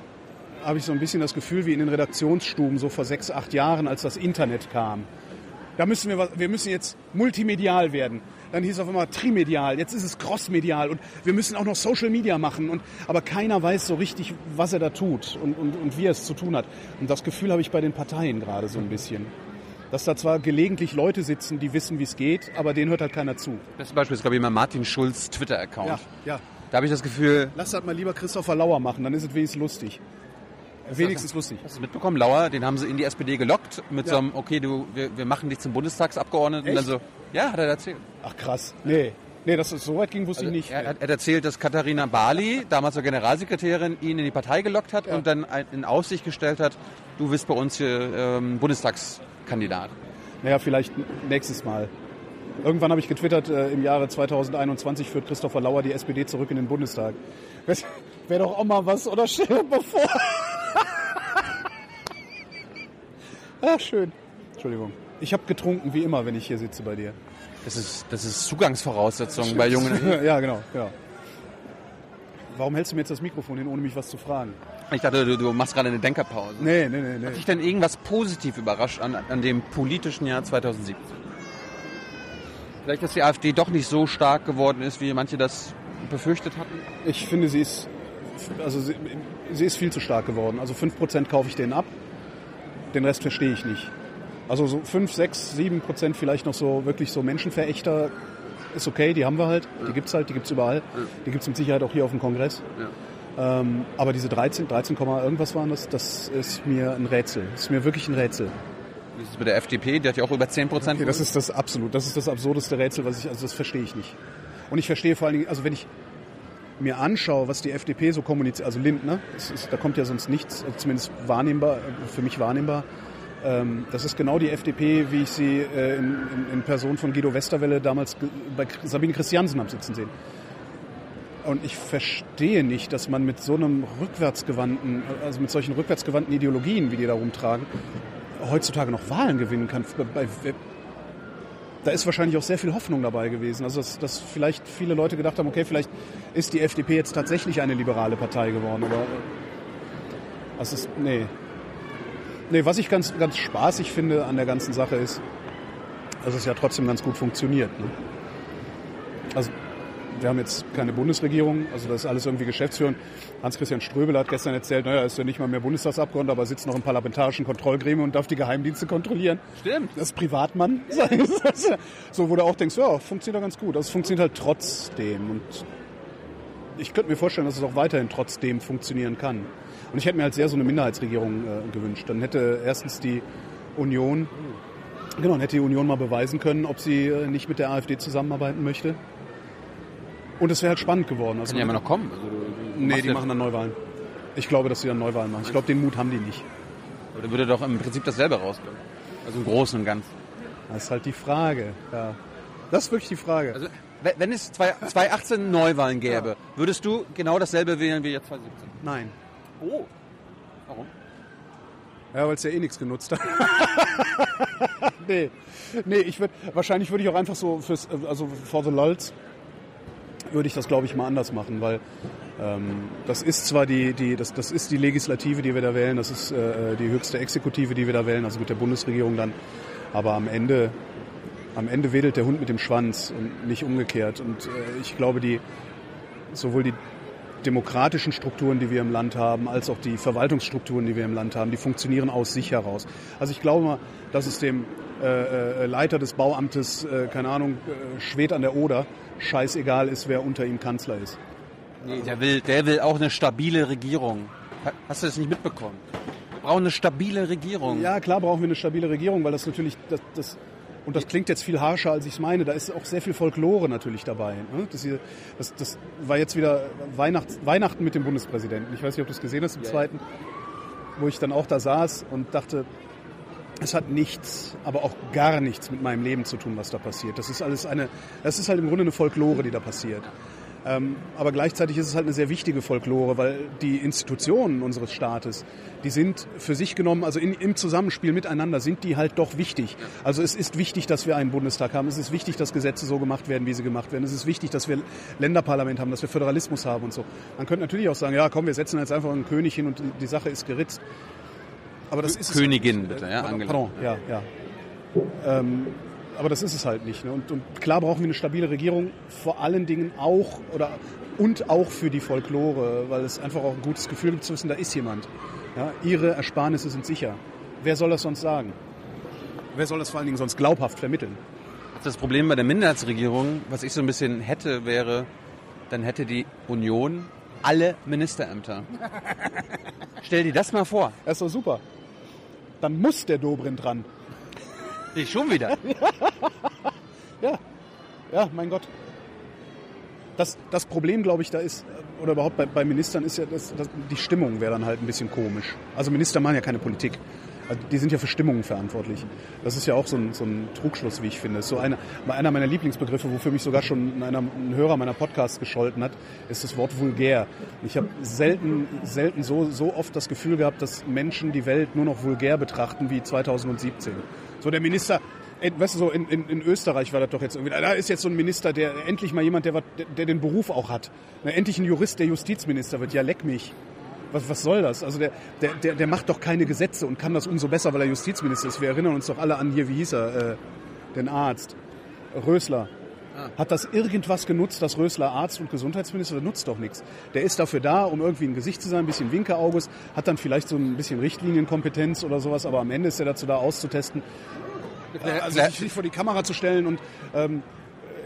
[SPEAKER 1] habe ich so ein bisschen das Gefühl wie in den Redaktionsstuben so vor sechs, acht Jahren, als das Internet kam. Da müssen wir, wir müssen jetzt multimedial werden. Dann hieß es auf einmal trimedial, jetzt ist es crossmedial und wir müssen auch noch Social Media machen. Und, aber keiner weiß so richtig, was er da tut und, und, und wie er es zu tun hat. Und das Gefühl habe ich bei den Parteien gerade so ein bisschen. Dass da zwar gelegentlich Leute sitzen, die wissen, wie es geht, aber denen hört halt keiner zu.
[SPEAKER 2] Das Beispiel ist, glaube ich, mal Martin Schulz Twitter-Account.
[SPEAKER 1] Ja, ja.
[SPEAKER 2] Da habe ich das Gefühl...
[SPEAKER 1] Lass das mal lieber Christopher Lauer machen, dann ist es wenigstens lustig. Wenigstens lustig.
[SPEAKER 2] Hast du mitbekommen? Lauer, den haben sie in die SPD gelockt mit ja. so einem, okay, du, wir, wir machen dich zum Bundestagsabgeordneten.
[SPEAKER 1] Echt?
[SPEAKER 2] Und dann so, ja, hat er erzählt.
[SPEAKER 1] Ach krass. Nee. Nee, dass es so weit ging, wusste
[SPEAKER 2] Also,
[SPEAKER 1] ich nicht.
[SPEAKER 2] Er hat er hat erzählt, dass Katharina Barley, damals zur Generalsekretärin, ihn in die Partei gelockt hat
[SPEAKER 1] Ja.
[SPEAKER 2] und dann in Aussicht gestellt hat, du bist bei uns hier ähm, Bundestagskandidat.
[SPEAKER 1] Naja, vielleicht nächstes Mal. Irgendwann habe ich getwittert, äh, im Jahre 2021 führt Christopher Lauer die SPD zurück in den Bundestag. Wäre doch auch mal was, oder? <laughs> Stell dir mal vor. Ach, schön. Entschuldigung. Ich habe getrunken, wie immer, wenn ich hier sitze bei dir.
[SPEAKER 2] Das ist, das ist Zugangsvoraussetzung bei jungen. <laughs>
[SPEAKER 1] ja, genau, genau. Warum hältst du mir jetzt das Mikrofon hin, ohne mich was zu fragen?
[SPEAKER 2] Ich dachte, du, du machst gerade eine Denkerpause.
[SPEAKER 1] Nee, nee, nee, nee.
[SPEAKER 2] Hat dich denn irgendwas positiv überrascht an, an dem politischen Jahr 2017? Vielleicht, dass die AfD doch nicht so stark geworden ist, wie manche das befürchtet hatten?
[SPEAKER 1] Ich finde, sie ist, also sie, sie ist viel zu stark geworden. Also 5% kaufe ich denen ab, den Rest verstehe ich nicht. Also so 5, 6, 7% vielleicht noch so wirklich so Menschenverächter ist okay, die haben wir halt, die gibt's halt, die gibt's überall. Die gibt's mit Sicherheit auch hier auf dem Kongress. Ähm, aber diese 13, 13, Komma irgendwas waren das, das ist mir ein Rätsel. Das ist mir wirklich ein Rätsel.
[SPEAKER 2] Mit der FDP? Die hat ja auch über 10 Prozent.
[SPEAKER 1] Okay, das ist das absolut, das ist das absurdeste Rätsel, was ich, also das verstehe ich nicht. Und ich verstehe vor allen Dingen, also wenn ich mir anschaue, was die FDP so kommuniziert, also Lindner, ist, da kommt ja sonst nichts, also zumindest wahrnehmbar, für mich wahrnehmbar. Ähm, das ist genau die FDP, wie ich sie äh, in, in, in Person von Guido Westerwelle damals bei Sabine Christiansen habe sitzen sehen. Und ich verstehe nicht, dass man mit so einem rückwärtsgewandten, also mit solchen rückwärtsgewandten Ideologien, wie die da rumtragen, heutzutage noch Wahlen gewinnen kann. Da ist wahrscheinlich auch sehr viel Hoffnung dabei gewesen. Also dass, dass vielleicht viele Leute gedacht haben, okay, vielleicht ist die FDP jetzt tatsächlich eine liberale Partei geworden. Aber äh, das ist, nee. Nee, was ich ganz, ganz spaßig finde an der ganzen Sache ist, dass es ja trotzdem ganz gut funktioniert. Ne? Also wir haben jetzt keine Bundesregierung, also das ist alles irgendwie geschäftsführend. Hans-Christian Ströbel hat gestern erzählt, naja, er ist ja nicht mal mehr Bundestagsabgeordneter, aber sitzt noch im parlamentarischen Kontrollgremium und darf die Geheimdienste kontrollieren.
[SPEAKER 2] Stimmt.
[SPEAKER 1] Das ist Privatmann. <laughs> so, wo du auch denkst, ja, funktioniert doch ganz gut. Also es funktioniert halt trotzdem. Und ich könnte mir vorstellen, dass es auch weiterhin trotzdem funktionieren kann. Und ich hätte mir halt sehr so eine Minderheitsregierung äh, gewünscht. Dann hätte erstens die Union, genau, dann hätte die Union mal beweisen können, ob sie äh, nicht mit der AfD zusammenarbeiten möchte. Und es wäre halt spannend geworden. Also
[SPEAKER 2] Kann ja immer noch kommen. Also,
[SPEAKER 1] nee, die
[SPEAKER 2] ja-
[SPEAKER 1] machen dann Neuwahlen. Ich glaube, dass sie dann Neuwahlen machen. Ich glaube, den Mut haben die nicht.
[SPEAKER 2] Aber Da würde doch im Prinzip dasselbe rauskommen. Also im Großen und Ganzen.
[SPEAKER 1] Das ist halt die Frage. Ja. Das ist wirklich die Frage.
[SPEAKER 2] Also wenn- es zwei- 2018 Neuwahlen gäbe, würdest du genau dasselbe wählen wie jetzt 2017?
[SPEAKER 1] Nein.
[SPEAKER 2] Oh. Warum?
[SPEAKER 1] Ja, weil es ja eh nichts genutzt hat. <laughs> nee. Nee, ich würde wahrscheinlich würde ich auch einfach so fürs also for the lulz würde ich das glaube ich mal anders machen, weil ähm, das ist zwar die die das das ist die Legislative, die wir da wählen, das ist äh, die höchste Exekutive, die wir da wählen, also mit der Bundesregierung dann, aber am Ende am Ende wedelt der Hund mit dem Schwanz und nicht umgekehrt und äh, ich glaube die sowohl die demokratischen Strukturen, die wir im Land haben, als auch die Verwaltungsstrukturen, die wir im Land haben, die funktionieren aus sich heraus. Also ich glaube mal, dass es dem äh, äh, Leiter des Bauamtes, äh, keine Ahnung, äh, Schwed an der Oder, scheißegal ist, wer unter ihm Kanzler ist.
[SPEAKER 2] Nee, der will, der will auch eine stabile Regierung. Ha- Hast du das nicht mitbekommen? Wir brauchen eine stabile Regierung.
[SPEAKER 1] Ja, klar brauchen wir eine stabile Regierung, weil das natürlich, das, das und das klingt jetzt viel harscher, als ich es meine. Da ist auch sehr viel Folklore natürlich dabei. Ne? Das, hier, das, das war jetzt wieder Weihnachts, Weihnachten mit dem Bundespräsidenten. Ich weiß nicht, ob du es gesehen hast im zweiten, wo ich dann auch da saß und dachte, es hat nichts, aber auch gar nichts mit meinem Leben zu tun, was da passiert. Das ist alles eine, das ist halt im Grunde eine Folklore, die da passiert. Ähm, aber gleichzeitig ist es halt eine sehr wichtige Folklore, weil die Institutionen unseres Staates, die sind für sich genommen, also in, im Zusammenspiel miteinander, sind die halt doch wichtig. Also es ist wichtig, dass wir einen Bundestag haben. Es ist wichtig, dass Gesetze so gemacht werden, wie sie gemacht werden. Es ist wichtig, dass wir Länderparlament haben, dass wir Föderalismus haben und so. Man könnte natürlich auch sagen, ja komm, wir setzen jetzt einfach einen König hin und die, Sache ist geritzt. Aber das ist es
[SPEAKER 2] Königin,
[SPEAKER 1] halt nicht.
[SPEAKER 2] bitte, ja,
[SPEAKER 1] Pardon,
[SPEAKER 2] Angela.
[SPEAKER 1] Pardon, ja, ja. Ähm, aber das ist es halt nicht. Ne? Und, und klar brauchen wir eine stabile Regierung, vor allen Dingen auch oder und auch für die Folklore, weil es einfach auch ein gutes Gefühl gibt zu wissen, da ist jemand. Ja, ihre Ersparnisse sind sicher. Wer soll das sonst sagen? Wer soll das vor allen Dingen sonst glaubhaft vermitteln?
[SPEAKER 2] Das Problem bei der Minderheitsregierung, was ich so ein bisschen hätte, wäre, dann hätte die Union alle Ministerämter. <laughs> Stell dir das mal vor.
[SPEAKER 1] Das ist doch super. Dann muss der Dobrindt dran.
[SPEAKER 2] Ich schon wieder. <laughs>
[SPEAKER 1] Ja, ja, mein Gott. Das, das Problem, glaube ich, da ist, oder überhaupt bei, bei Ministern ist ja, dass, dass die Stimmung wäre dann halt ein bisschen komisch. Also Minister machen ja keine Politik. Also die sind ja für Stimmungen verantwortlich. Das ist ja auch so ein, so ein Trugschluss, wie ich finde. So einer, einer meiner Lieblingsbegriffe, wofür mich sogar schon einer, ein Hörer meiner Podcasts gescholten hat, ist das Wort vulgär. Ich habe selten, selten so, so oft das Gefühl gehabt, dass Menschen die Welt nur noch vulgär betrachten wie 2017. So der Minister, Weißt du, so in, in, in Österreich war das doch jetzt irgendwie. Da ist jetzt so ein Minister, der endlich mal jemand, der, der, den Beruf auch hat. Endlich ein Jurist, der Justizminister wird. Ja, leck mich. Was, was soll das? Also der, der, der, der macht doch keine Gesetze und kann das umso besser, weil er Justizminister ist. Wir erinnern uns doch alle an hier, wie hieß er, äh, den Arzt, Rösler. Hat das irgendwas genutzt, dass Rösler Arzt und Gesundheitsminister? Das nutzt doch nichts. Der ist dafür da, um irgendwie ein Gesicht zu sein, ein bisschen Winkeauges, hat dann vielleicht so ein bisschen Richtlinienkompetenz oder sowas, aber am Ende ist er dazu da auszutesten, also sich nicht vor die Kamera zu stellen und ähm,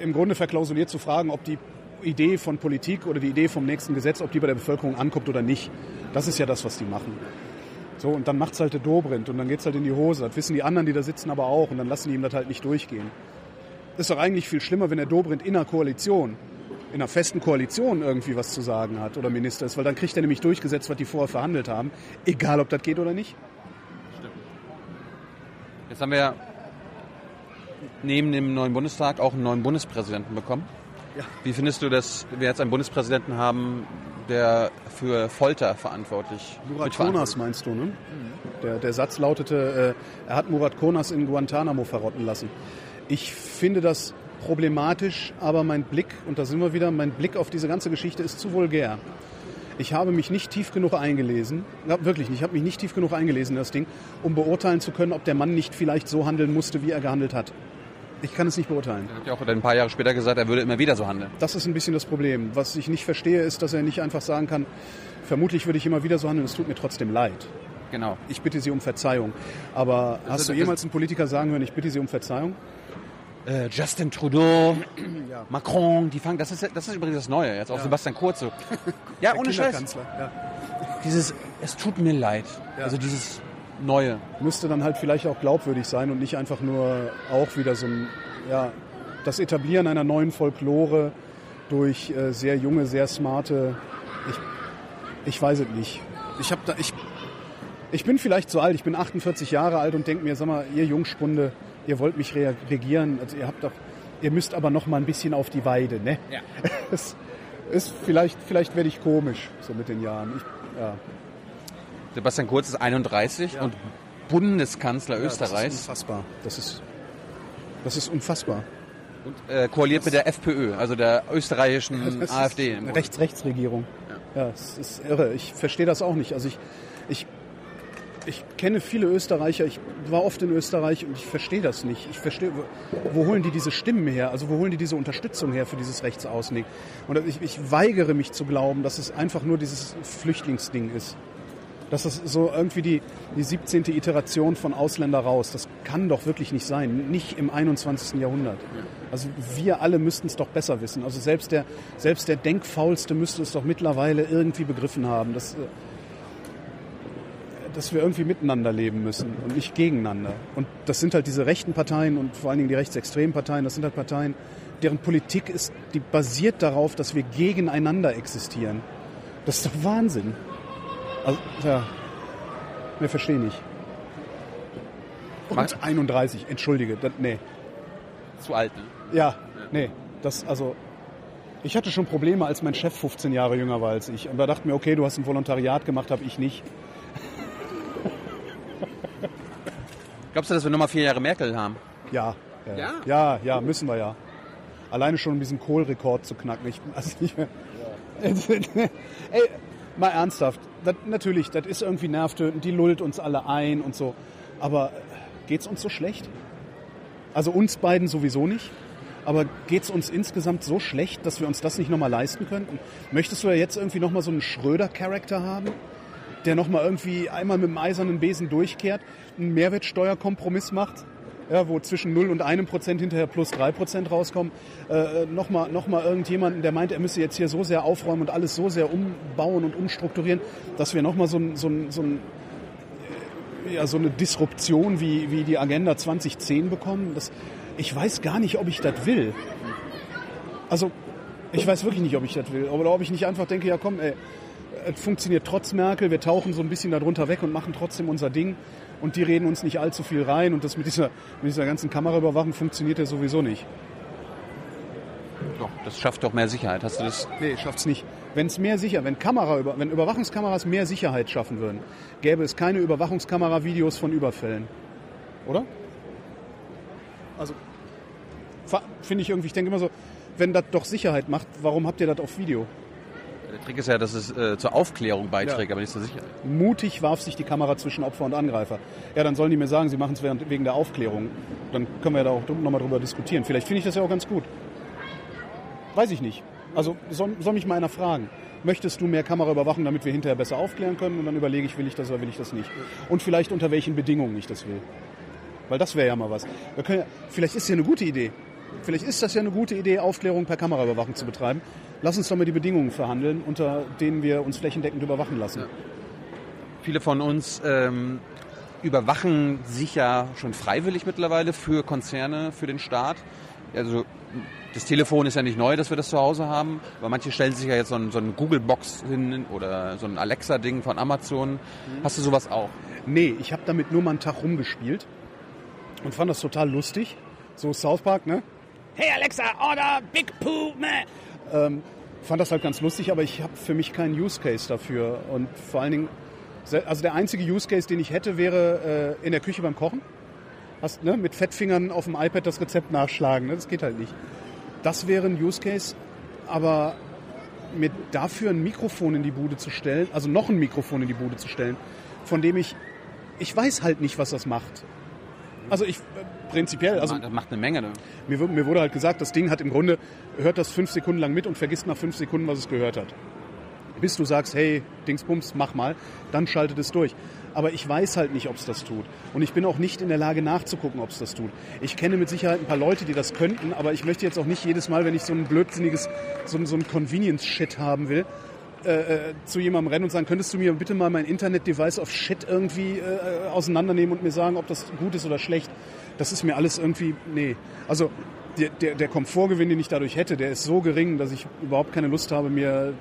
[SPEAKER 1] im Grunde verklausuliert zu fragen, ob die Idee von Politik oder die Idee vom nächsten Gesetz, ob die bei der Bevölkerung ankommt oder nicht. Das ist ja das, was die machen. So, und dann macht's halt der Dobrindt und dann geht's halt in die Hose. Das wissen die anderen, die da sitzen, aber auch und dann lassen die ihm das halt nicht durchgehen. Ist doch eigentlich viel schlimmer, wenn der Dobrindt in einer Koalition, in einer festen Koalition irgendwie was zu sagen hat oder Minister ist, weil dann kriegt er nämlich durchgesetzt, was die vorher verhandelt haben, egal ob das geht oder nicht.
[SPEAKER 2] Jetzt haben wir neben dem neuen Bundestag auch einen neuen Bundespräsidenten bekommen.
[SPEAKER 1] Ja.
[SPEAKER 2] Wie findest du, dass wir jetzt einen Bundespräsidenten haben, der für Folter verantwortlich
[SPEAKER 1] Murat Konas meinst du, ne? Der, der Satz lautete, äh, er hat Murat Konas in Guantanamo verrotten lassen. Ich finde das problematisch, aber mein Blick, und da sind wir wieder, mein Blick auf diese ganze Geschichte ist zu vulgär. Ich habe mich nicht tief genug eingelesen, ja, wirklich nicht, ich habe mich nicht tief genug eingelesen in das Ding, um beurteilen zu können, ob der Mann nicht vielleicht so handeln musste, wie er gehandelt hat. Ich kann es nicht beurteilen.
[SPEAKER 2] Er hat ja auch ein paar Jahre später gesagt, er würde immer wieder so handeln.
[SPEAKER 1] Das ist ein bisschen das Problem. Was ich nicht verstehe, ist, dass er nicht einfach sagen kann, vermutlich würde ich immer wieder so handeln, es tut mir trotzdem leid.
[SPEAKER 2] Genau.
[SPEAKER 1] Ich bitte Sie um Verzeihung. Aber hast
[SPEAKER 2] Also,
[SPEAKER 1] du jemals einen Politiker sagen hören, ich bitte Sie um Verzeihung?
[SPEAKER 2] Äh, Justin Trudeau, <clears throat> Macron, die fangen, das ist, das ist übrigens das Neue, jetzt auch Sebastian Kurz so. <laughs> Ja, ohne Scheiß.
[SPEAKER 1] Ja.
[SPEAKER 2] Dieses, es tut mir leid. Also dieses Neue.
[SPEAKER 1] Müsste dann halt vielleicht auch glaubwürdig sein und nicht einfach nur auch wieder so ein, ja, das Etablieren einer neuen Folklore durch äh, sehr junge, sehr smarte, ich, ich weiß es nicht. Ich habe da, ich, ich bin vielleicht zu alt, ich bin 48 Jahre alt und denke mir, sag mal, ihr Jungspunde, ihr wollt mich regieren, also ihr habt doch, ihr müsst aber noch mal ein bisschen auf die Weide, ne?
[SPEAKER 2] Ja. <laughs>
[SPEAKER 1] Es ist vielleicht, vielleicht werde ich komisch so mit den Jahren. Ich, ja.
[SPEAKER 2] Sebastian Kurz ist 31 und Bundeskanzler
[SPEAKER 1] Das ist
[SPEAKER 2] Österreichs
[SPEAKER 1] unfassbar. Das ist, das ist unfassbar.
[SPEAKER 2] und äh, koaliert mit der FPÖ, also der österreichischen <laughs>
[SPEAKER 1] Das
[SPEAKER 2] AfD.
[SPEAKER 1] Rechts-Rechts-Regierung. Ja, es ist irre. Ich verstehe das auch nicht. Also ich, ich, ich kenne viele Österreicher, ich war oft in Österreich und ich verstehe das nicht. Ich verstehe, wo, wo holen die diese Stimmen her? Also wo holen die diese Unterstützung her für dieses Rechtsauslegen? Und ich, ich weigere mich zu glauben, dass es einfach nur dieses Flüchtlingsding ist. Das so irgendwie die, die 17. Iteration von Ausländer raus. Das kann doch wirklich nicht sein. Nicht im 21. Jahrhundert. Also wir alle müssten es doch besser wissen. Also selbst der, selbst der Denkfaulste müsste es doch mittlerweile irgendwie begriffen haben, dass, äh, dass wir irgendwie miteinander leben müssen und nicht gegeneinander. Und das sind halt diese rechten Parteien und vor allen Dingen die rechtsextremen Parteien, das sind halt Parteien, deren Politik ist, die basiert darauf, dass wir gegeneinander existieren. Das ist doch Wahnsinn. Also, ja, ne, verstehe nicht. Und 31, entschuldige, das, nee.
[SPEAKER 2] Zu alt, ne?
[SPEAKER 1] Ja, nee, das, also, ich hatte schon Probleme, als mein Chef 15 Jahre jünger war als ich. Und da dachte mir, okay, du hast ein Volontariat gemacht, habe ich nicht.
[SPEAKER 2] Glaubst du, dass wir nochmal vier Jahre Merkel haben?
[SPEAKER 1] Ja. Ja,
[SPEAKER 2] Ja?
[SPEAKER 1] ja, ja, müssen wir ja. Alleine schon um diesen Kohlrekord zu knacken. Ich, also nicht mehr. <laughs> Ey, mal ernsthaft. Das, natürlich, das ist irgendwie nervtötend. Die lullt uns alle ein und so. Aber geht's uns so schlecht? Also uns beiden sowieso nicht. Aber geht's uns insgesamt so schlecht, dass wir uns das nicht nochmal leisten könnten? Möchtest du ja jetzt irgendwie nochmal so einen Schröder-Charakter haben? Der nochmal irgendwie einmal mit dem eisernen Besen durchkehrt, einen Mehrwertsteuerkompromiss macht? Ja, wo zwischen 0 und 1 Prozent hinterher plus 3 Prozent rauskommen, äh, nochmal noch mal irgendjemanden, der meint, er müsse jetzt hier so sehr aufräumen und alles so sehr umbauen und umstrukturieren, dass wir nochmal so, so, so, äh, ja, so eine Disruption wie, wie die Agenda 2010 bekommen. Das, ich weiß gar nicht, ob ich das will. Also, ich weiß wirklich nicht, ob ich das will. Oder ob ich nicht einfach denke, ja komm, ey, es funktioniert trotz Merkel, wir tauchen so ein bisschen darunter weg und machen trotzdem unser Ding und die reden uns nicht allzu viel rein und das mit dieser, mit dieser ganzen Kameraüberwachung funktioniert ja sowieso nicht.
[SPEAKER 2] Doch, das schafft doch mehr Sicherheit. Hast du das?
[SPEAKER 1] Nee, schafft's nicht. Wenn es mehr sicher, wenn Kamera, wenn Überwachungskameras mehr Sicherheit schaffen würden, gäbe es keine Überwachungskamera-Videos von Überfällen. Oder? Also, finde ich irgendwie, ich denke immer so, wenn das doch Sicherheit macht, warum habt ihr das auf Video?
[SPEAKER 2] Der Trick ist ja, dass es äh, zur Aufklärung beiträgt,
[SPEAKER 1] Ja.
[SPEAKER 2] aber nicht zur Sicherheit.
[SPEAKER 1] Mutig warf sich die Kamera zwischen Opfer und Angreifer. Ja, dann sollen die mir sagen, sie machen es wegen der Aufklärung. Dann können wir ja da auch nochmal drüber diskutieren. Vielleicht finde ich das ja auch ganz gut. Weiß ich nicht. Also soll, soll mich mal einer fragen. Möchtest du mehr Kameraüberwachung, damit wir hinterher besser aufklären können? Und dann überlege ich, will ich das oder will ich das nicht? Und vielleicht unter welchen Bedingungen ich das will. Weil das wäre ja mal was. Ja, vielleicht ist ja eine gute Idee. Vielleicht ist das ja eine gute Idee, Aufklärung per Kameraüberwachung zu betreiben. Lass uns doch mal die Bedingungen verhandeln, unter denen wir uns flächendeckend überwachen lassen.
[SPEAKER 2] Viele von uns ähm, überwachen sich ja schon freiwillig mittlerweile für Konzerne, für den Staat. Also das Telefon ist ja nicht neu, dass wir das zu Hause haben, aber manche stellen sich ja jetzt so, ein, so eine Google-Box hin oder so ein Alexa-Ding von Amazon. Hast du sowas auch?
[SPEAKER 1] Nee, ich habe damit nur mal einen Tag rumgespielt und fand das total lustig. So South Park, ne? Hey Alexa, order Big Poo, meh. Ähm, fand das halt ganz lustig, aber ich habe für mich keinen Use Case dafür. Und vor allen Dingen, also der einzige Use Case, den ich hätte, wäre äh, in der Küche beim Kochen. Hast, ne, mit Fettfingern auf dem iPad das Rezept nachschlagen. Ne? Das geht halt nicht. Das wäre ein Use Case, aber mir dafür ein Mikrofon in die Bude zu stellen, also noch ein Mikrofon in die Bude zu stellen, von dem ich, ich weiß halt nicht, was das macht. Also ich, äh, prinzipiell, also
[SPEAKER 2] das macht eine Menge. Ne?
[SPEAKER 1] mir, mir wurde halt gesagt, das Ding hat im Grunde, hört das fünf Sekunden lang mit und vergisst nach fünf Sekunden, was es gehört hat. Bis du sagst, hey, Dingsbums, mach mal, dann schaltet es durch. Aber ich weiß halt nicht, ob es das tut. Und ich bin auch nicht in der Lage nachzugucken, ob es das tut. Ich kenne mit Sicherheit ein paar Leute, die das könnten, aber ich möchte jetzt auch nicht jedes Mal, wenn ich so ein blödsinniges, so, ein- so ein Convenience-Shit haben will, äh, äh, zu jemandem rennen und sagen, könntest du mir bitte mal mein Internet-Device auf Shit irgendwie äh, auseinandernehmen und mir sagen, ob das gut ist oder schlecht. Das ist mir alles irgendwie, nee. Also der, der, der Komfortgewinn, den ich dadurch hätte, der ist so gering, dass ich überhaupt keine Lust habe, mir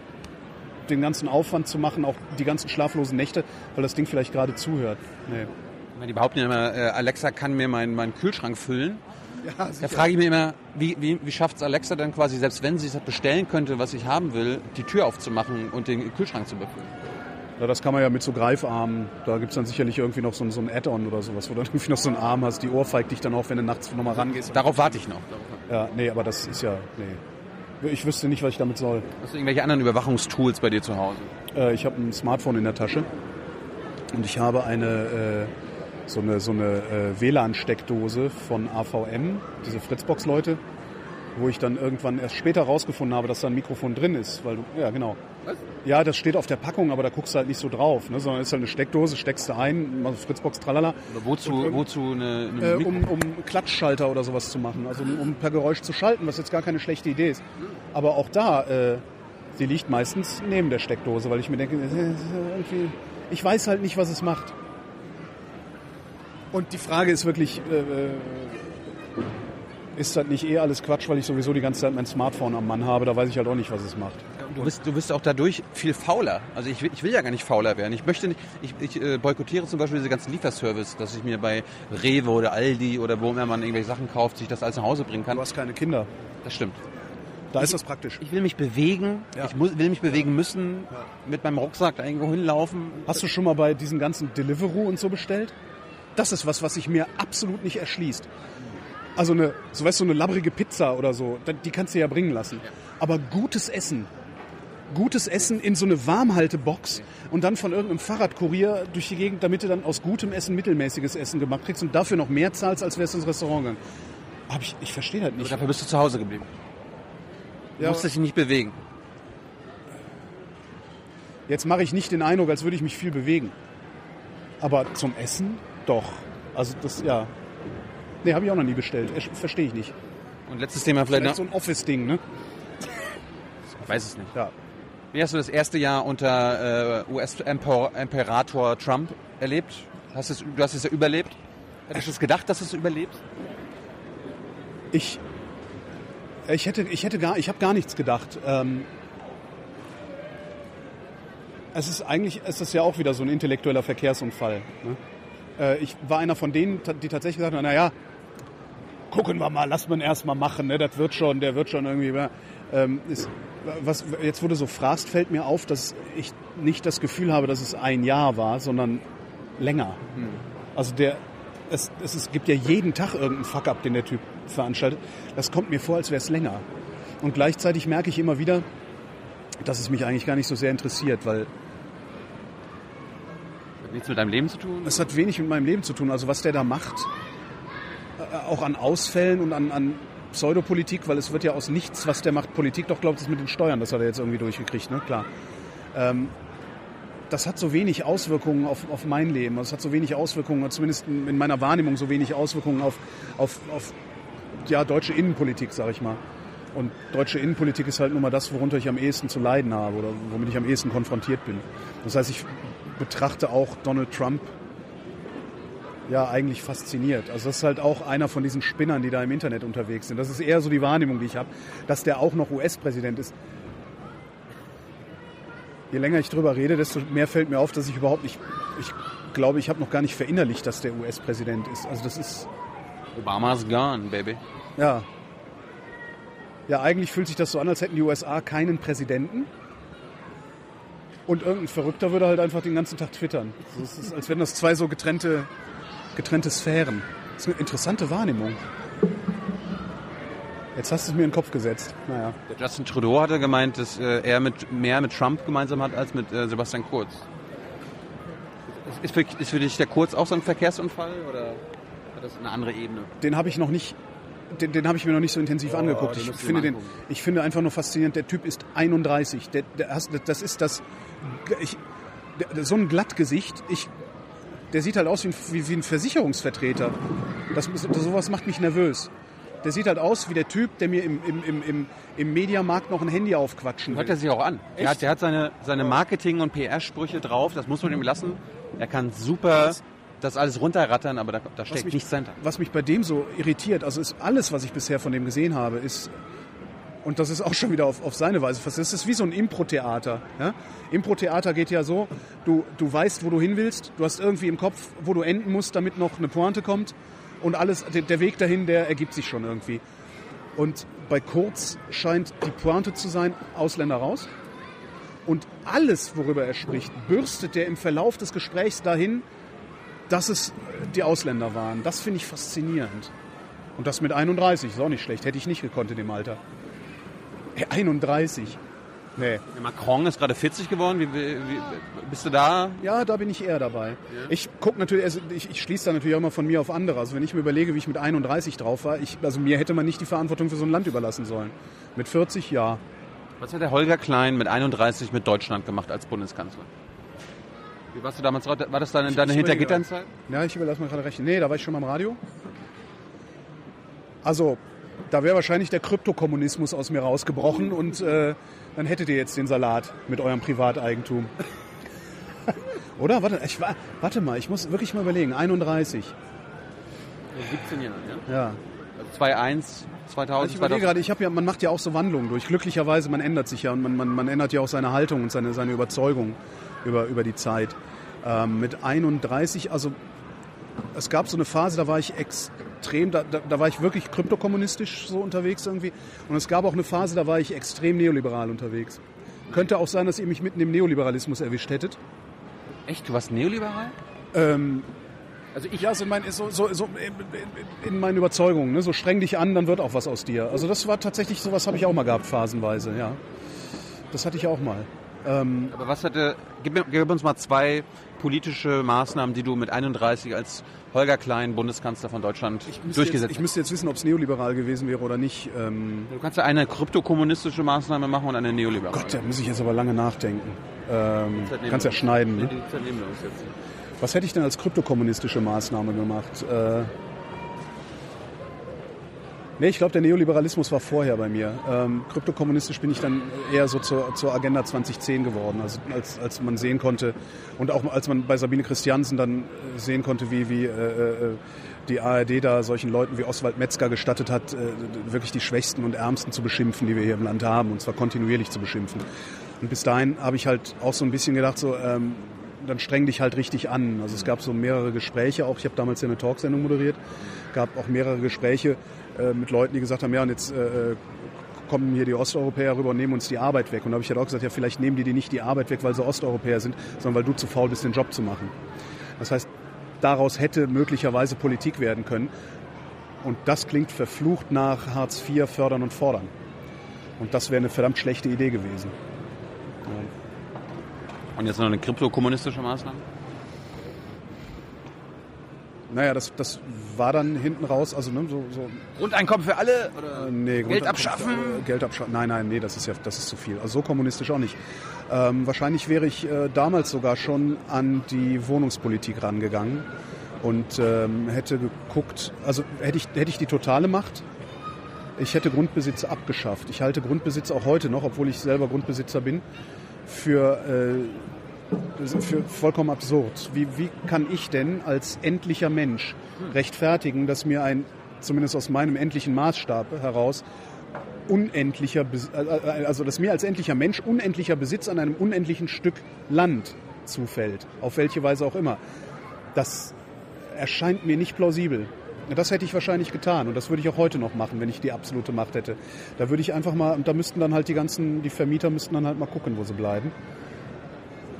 [SPEAKER 1] den ganzen Aufwand zu machen, auch die ganzen schlaflosen Nächte, weil das Ding vielleicht gerade zuhört. Nee.
[SPEAKER 2] Die behaupten ja immer, äh, Alexa kann mir meinen, meinen Kühlschrank füllen. <laughs>
[SPEAKER 1] Ja,
[SPEAKER 2] Da frage ich mich immer, wie, wie, wie schafft es Alexa dann quasi, selbst wenn sie es bestellen könnte, was ich haben will, die Tür aufzumachen und den Kühlschrank zu befüllen?
[SPEAKER 1] Ja, das kann man ja mit so Greifarmen. Da gibt's dann sicherlich irgendwie noch so, ein- so ein Add-on oder sowas, wo du <laughs> irgendwie noch so einen Arm hast, die ohrfeigt dich dann auch, wenn du nachts nochmal rangehst.
[SPEAKER 2] Darauf warte ich noch.
[SPEAKER 1] Ja, nee, aber das ist ja, nee. Ich wüsste nicht, was ich damit soll.
[SPEAKER 2] Hast du irgendwelche anderen Überwachungstools bei dir zu Hause?
[SPEAKER 1] Äh, ich habe ein Smartphone in der Tasche. Und ich habe eine, äh, so eine, so eine äh, WLAN-Steckdose von AVM, diese Fritzbox-Leute, wo ich dann irgendwann erst später rausgefunden habe, dass da ein Mikrofon drin ist. Weil du, ja, genau.
[SPEAKER 2] Was?
[SPEAKER 1] Ja, das steht auf der Packung, aber da guckst du halt nicht so drauf, ne? sondern ist halt eine Steckdose, steckst du ein, also Fritzbox, tralala,
[SPEAKER 2] Aber wozu, wozu eine, eine
[SPEAKER 1] äh, um, um Klatschschalter oder sowas zu machen, also um, um per Geräusch zu schalten, was jetzt gar keine schlechte Idee ist. Aber auch da, äh, sie liegt meistens neben der Steckdose, weil ich mir denke, äh, irgendwie, ich weiß halt nicht, was es macht. Und die Frage ist wirklich, äh, äh, ist das nicht eh alles Quatsch, weil ich sowieso die ganze Zeit mein Smartphone am Mann habe, da weiß ich halt auch nicht, was es macht.
[SPEAKER 2] Du bist, du bist auch dadurch viel fauler. Also ich will, ich will ja gar nicht fauler werden. Ich möchte nicht, ich, ich äh, boykottiere zum Beispiel diese ganzen Lieferservice, dass ich mir bei Rewe oder Aldi oder wo immer man irgendwelche Sachen kauft, sich das alles nach Hause bringen kann.
[SPEAKER 1] Du hast keine Kinder,
[SPEAKER 2] Das stimmt.
[SPEAKER 1] da ist das praktisch.
[SPEAKER 2] Ich will mich bewegen.
[SPEAKER 1] Ja.
[SPEAKER 2] Ich muss, will mich bewegen müssen. Mit meinem Rucksack da irgendwo hinlaufen.
[SPEAKER 1] Hast du schon mal bei diesen ganzen Deliveroo und so bestellt? Das ist was, was sich mir absolut nicht erschließt. Also eine, so weißt du, eine labbrige Pizza oder so, die kannst du ja bringen lassen. Aber gutes Essen, gutes Essen in so eine Warmhaltebox und dann von irgendeinem Fahrradkurier durch die Gegend, damit du dann aus gutem Essen mittelmäßiges Essen gemacht kriegst und dafür noch mehr zahlst, als wärst du ins Restaurant gegangen. Hab ich, ich verstehe halt
[SPEAKER 2] Aber
[SPEAKER 1] nicht.
[SPEAKER 2] dafür bist du zu Hause geblieben. Du
[SPEAKER 1] Ja.
[SPEAKER 2] musst dich nicht bewegen.
[SPEAKER 1] Jetzt mache ich nicht den Eindruck, als würde ich mich viel bewegen. Aber zum Essen doch. Also das, ja. Nee, habe ich auch noch nie bestellt. Verstehe ich nicht.
[SPEAKER 2] Und letztes Thema vielleicht
[SPEAKER 1] Vielleicht
[SPEAKER 2] noch.
[SPEAKER 1] so ein Office-Ding, ne?
[SPEAKER 2] Ich weiß es nicht.
[SPEAKER 1] Ja.
[SPEAKER 2] Wie hast du das erste Jahr unter äh, US-Imperator Trump erlebt? Hast es, du hast es ja überlebt. Hättest du es gedacht, dass du es überlebst?
[SPEAKER 1] Ich, ich hätte, ich hätte gar, ich habe gar nichts gedacht. Ähm, es ist eigentlich, es ist ja auch wieder so ein intellektueller Verkehrsunfall. Ne? Äh, ich war einer von denen, die tatsächlich gesagt haben, naja, gucken wir mal, lass man erst mal machen, ne? das wird schon, der wird schon irgendwie. Ähm, ist, was, jetzt, wo du so fragst, fällt mir auf, dass ich nicht das Gefühl habe, dass es ein Jahr war, sondern länger. Also der, es, es, es gibt ja jeden Tag irgendeinen Fuck-up, den der Typ veranstaltet. Das kommt mir vor, als wäre es länger. Und gleichzeitig merke ich immer wieder, dass es mich eigentlich gar nicht so sehr interessiert, weil
[SPEAKER 2] Hat nichts mit deinem Leben zu tun?
[SPEAKER 1] es hat wenig mit meinem Leben zu tun. Also was der da macht, äh, auch an Ausfällen und an, an Pseudopolitik, weil es wird ja aus nichts, was der macht, Politik, doch glaubt es mit den Steuern, das hat er jetzt irgendwie durchgekriegt, ne? Klar. Ähm, das hat so wenig Auswirkungen auf, auf mein Leben. Es hat so wenig Auswirkungen, zumindest in in meiner Wahrnehmung, so wenig Auswirkungen auf, auf, auf ja, deutsche Innenpolitik, sag ich mal. Und deutsche Innenpolitik ist halt nun mal das, worunter ich am ehesten zu leiden habe oder womit ich am ehesten konfrontiert bin. Das heißt, ich betrachte auch Donald Trump ja eigentlich fasziniert. Also das ist halt auch einer von diesen Spinnern, die da im Internet unterwegs sind. Das ist eher so die Wahrnehmung, die ich habe, dass der auch noch US-Präsident ist. Je länger ich drüber rede, desto mehr fällt mir auf, dass ich überhaupt nicht, ich glaube, ich habe noch gar nicht verinnerlicht, dass der US-Präsident ist. Also das ist,
[SPEAKER 2] Obama's gone, baby.
[SPEAKER 1] ja. Ja, eigentlich fühlt sich das so an, als hätten die USA keinen Präsidenten. Und irgendein Verrückter würde halt einfach den ganzen Tag twittern. Das ist, als wären das zwei so getrennte, getrennte Sphären. Das ist eine interessante Wahrnehmung. Jetzt hast du es mir in den Kopf gesetzt. Naja.
[SPEAKER 2] Der Justin Trudeau hatte gemeint, dass äh, er mit, mehr mit Trump gemeinsam hat als mit äh, Sebastian Kurz. Ist für, ist für dich der Kurz auch so ein Verkehrsunfall oder hat das eine andere Ebene?
[SPEAKER 1] Den habe ich noch nicht, den, den habe ich mir noch nicht so intensiv angeguckt.
[SPEAKER 2] den
[SPEAKER 1] Ich finde den, ich finde einfach nur faszinierend. Der Typ ist 31. Der, der, das ist das, ich, so ein Glattgesicht. Ich, der sieht halt aus wie ein, wie, wie ein Versicherungsvertreter. Das, das, sowas macht mich nervös. Der sieht halt aus wie der Typ, der mir im, im, im, im, im Mediamarkt noch ein Handy aufquatschen
[SPEAKER 2] Hört er
[SPEAKER 1] will.
[SPEAKER 2] sich auch an.
[SPEAKER 1] Echt?
[SPEAKER 2] Er hat, der hat seine, seine Marketing- und PR-Sprüche drauf, das muss man ihm lassen. Er kann super das alles runterrattern, aber da, da steckt
[SPEAKER 1] mich-
[SPEAKER 2] nichts dahinter.
[SPEAKER 1] was mich bei dem so irritiert, also ist alles, was ich bisher von dem gesehen habe, ist, und das ist auch schon wieder auf, auf seine Weise das ist wie so ein Impro-Theater. Ja? Impro-Theater geht ja so, du, du weißt, wo du hin willst, du hast irgendwie im Kopf, wo du enden musst, damit noch eine Pointe kommt und alles, der, Weg dahin, der ergibt sich schon irgendwie. Und bei Kurz scheint die Pointe zu sein, Ausländer raus. Und alles, worüber er spricht, bürstet der im Verlauf des Gesprächs dahin, dass es die Ausländer waren. Das finde ich faszinierend. Und das mit 31 ist auch nicht schlecht. Hätte ich nicht gekonnt in dem Alter. Ey, 31. Nee.
[SPEAKER 2] Macron ist gerade 40 geworden. Wie, wie, wie, bist du da?
[SPEAKER 1] Ja, da bin ich eher dabei. Ich guck natürlich, also ich, ich schließe da natürlich auch immer von mir auf andere. Also wenn ich mir überlege, wie ich mit 31 drauf war, ich, also mir hätte man nicht die Verantwortung für so ein Land überlassen sollen. Mit 40, ja.
[SPEAKER 2] Was hat der Holger Klein mit 31 mit Deutschland gemacht als Bundeskanzler? Wie warst du damals? War das deine, deine Hintergitternzeit?
[SPEAKER 1] Ja, ich überlasse mal gerade rechnen. Nee, da war ich schon mal im Radio. Also, da wäre wahrscheinlich der Kryptokommunismus aus mir rausgebrochen und äh, dann hättet ihr jetzt den Salat mit eurem Privateigentum. <laughs> Oder? Warte, ich, wa- warte mal, ich muss wirklich mal überlegen. 31.
[SPEAKER 2] 17 Jahre, ja?
[SPEAKER 1] Ja.
[SPEAKER 2] 2001, 2000,
[SPEAKER 1] Also ich überlege gerade, ich habe ja, man macht ja auch so Wandlungen durch. Glücklicherweise, man ändert sich ja und man, man, man ändert ja auch seine Haltung und seine, seine Überzeugung über, über die Zeit. Ähm, mit 31, also es gab so eine Phase, da war ich extrem, da, da, da war ich wirklich kryptokommunistisch so unterwegs irgendwie. Und es gab auch eine Phase, da war ich extrem neoliberal unterwegs. Könnte auch sein, dass ihr mich mitten im Neoliberalismus erwischt hättet.
[SPEAKER 2] Echt? Du warst neoliberal?
[SPEAKER 1] Ähm,
[SPEAKER 2] Also ich,
[SPEAKER 1] ja, so, in mein, so, so, so in, in meinen Überzeugungen. Ne? So streng dich an, dann wird auch was aus dir. Also das war tatsächlich, sowas habe ich auch mal gehabt, phasenweise, ja. Das hatte ich auch mal. Ähm,
[SPEAKER 2] aber was hatte, gib, gib uns mal zwei politische Maßnahmen, die du mit 31 als Holger Klein, Bundeskanzler von Deutschland, durchgesetzt
[SPEAKER 1] jetzt, ich müsste jetzt wissen, ob es neoliberal gewesen wäre oder nicht. Ähm,
[SPEAKER 2] hast. Du kannst ja eine kryptokommunistische Maßnahme machen und eine neoliberale.
[SPEAKER 1] Gott, da muss ich jetzt aber lange nachdenken. Ähm, kannst ja schneiden. Ne? Was hätte ich denn als kryptokommunistische Maßnahme gemacht? Äh, nee, ich glaube, der Neoliberalismus war vorher bei mir. Ähm, kryptokommunistisch bin ich dann eher so zur, zur Agenda 2010 geworden, also als, als man sehen konnte und auch als man bei Sabine Christiansen dann äh, sehen konnte, wie, wie äh, äh, die ARD da solchen Leuten wie Oswald Metzger gestattet hat, äh, wirklich die Schwächsten und Ärmsten zu beschimpfen, die wir hier im Land haben, und zwar kontinuierlich zu beschimpfen. Und bis dahin habe ich halt auch so ein bisschen gedacht, so, ähm, dann streng dich halt richtig an. Also es gab so mehrere Gespräche auch. Ich habe damals ja eine Talksendung moderiert. gab auch mehrere Gespräche äh, mit Leuten, die gesagt haben, ja, und jetzt äh, kommen hier die Osteuropäer rüber und nehmen uns die Arbeit weg. Und da habe ich halt auch gesagt, ja, vielleicht nehmen die dir nicht die Arbeit weg, weil sie Osteuropäer sind, sondern weil du zu faul bist, den Job zu machen. Das heißt, daraus hätte möglicherweise Politik werden können. Und das klingt verflucht nach Hartz IV fördern und fordern. Und das wäre eine verdammt schlechte Idee gewesen.
[SPEAKER 2] Und jetzt noch eine kryptokommunistische Maßnahme?
[SPEAKER 1] Naja, das, das war dann hinten raus, also ne, so, so
[SPEAKER 2] Grundeinkommen für alle? Oder?
[SPEAKER 1] Äh, nee,
[SPEAKER 2] Geld abschaffen?
[SPEAKER 1] Äh, Geld abschaffen. Nein, nein, nee, das ist ja das ist zu viel. Also so kommunistisch auch nicht. Ähm, wahrscheinlich wäre ich äh, damals sogar schon an die Wohnungspolitik rangegangen und ähm, hätte geguckt, also hätte ich, hätte ich die totale Macht, ich hätte Grundbesitz abgeschafft. Ich halte Grundbesitz auch heute noch, obwohl ich selber Grundbesitzer bin, für, äh, für vollkommen absurd. Wie, wie kann ich denn als endlicher Mensch rechtfertigen, dass mir ein, zumindest aus meinem endlichen Maßstab heraus, unendlicher, Bes- äh, also dass mir als endlicher Mensch unendlicher Besitz an einem unendlichen Stück Land zufällt, auf welche Weise auch immer. Das erscheint mir nicht plausibel. Das hätte ich wahrscheinlich getan und das würde ich auch heute noch machen, wenn ich die absolute Macht hätte. Da würde ich einfach mal, da müssten dann halt die ganzen, die Vermieter müssten dann halt mal gucken, wo sie bleiben.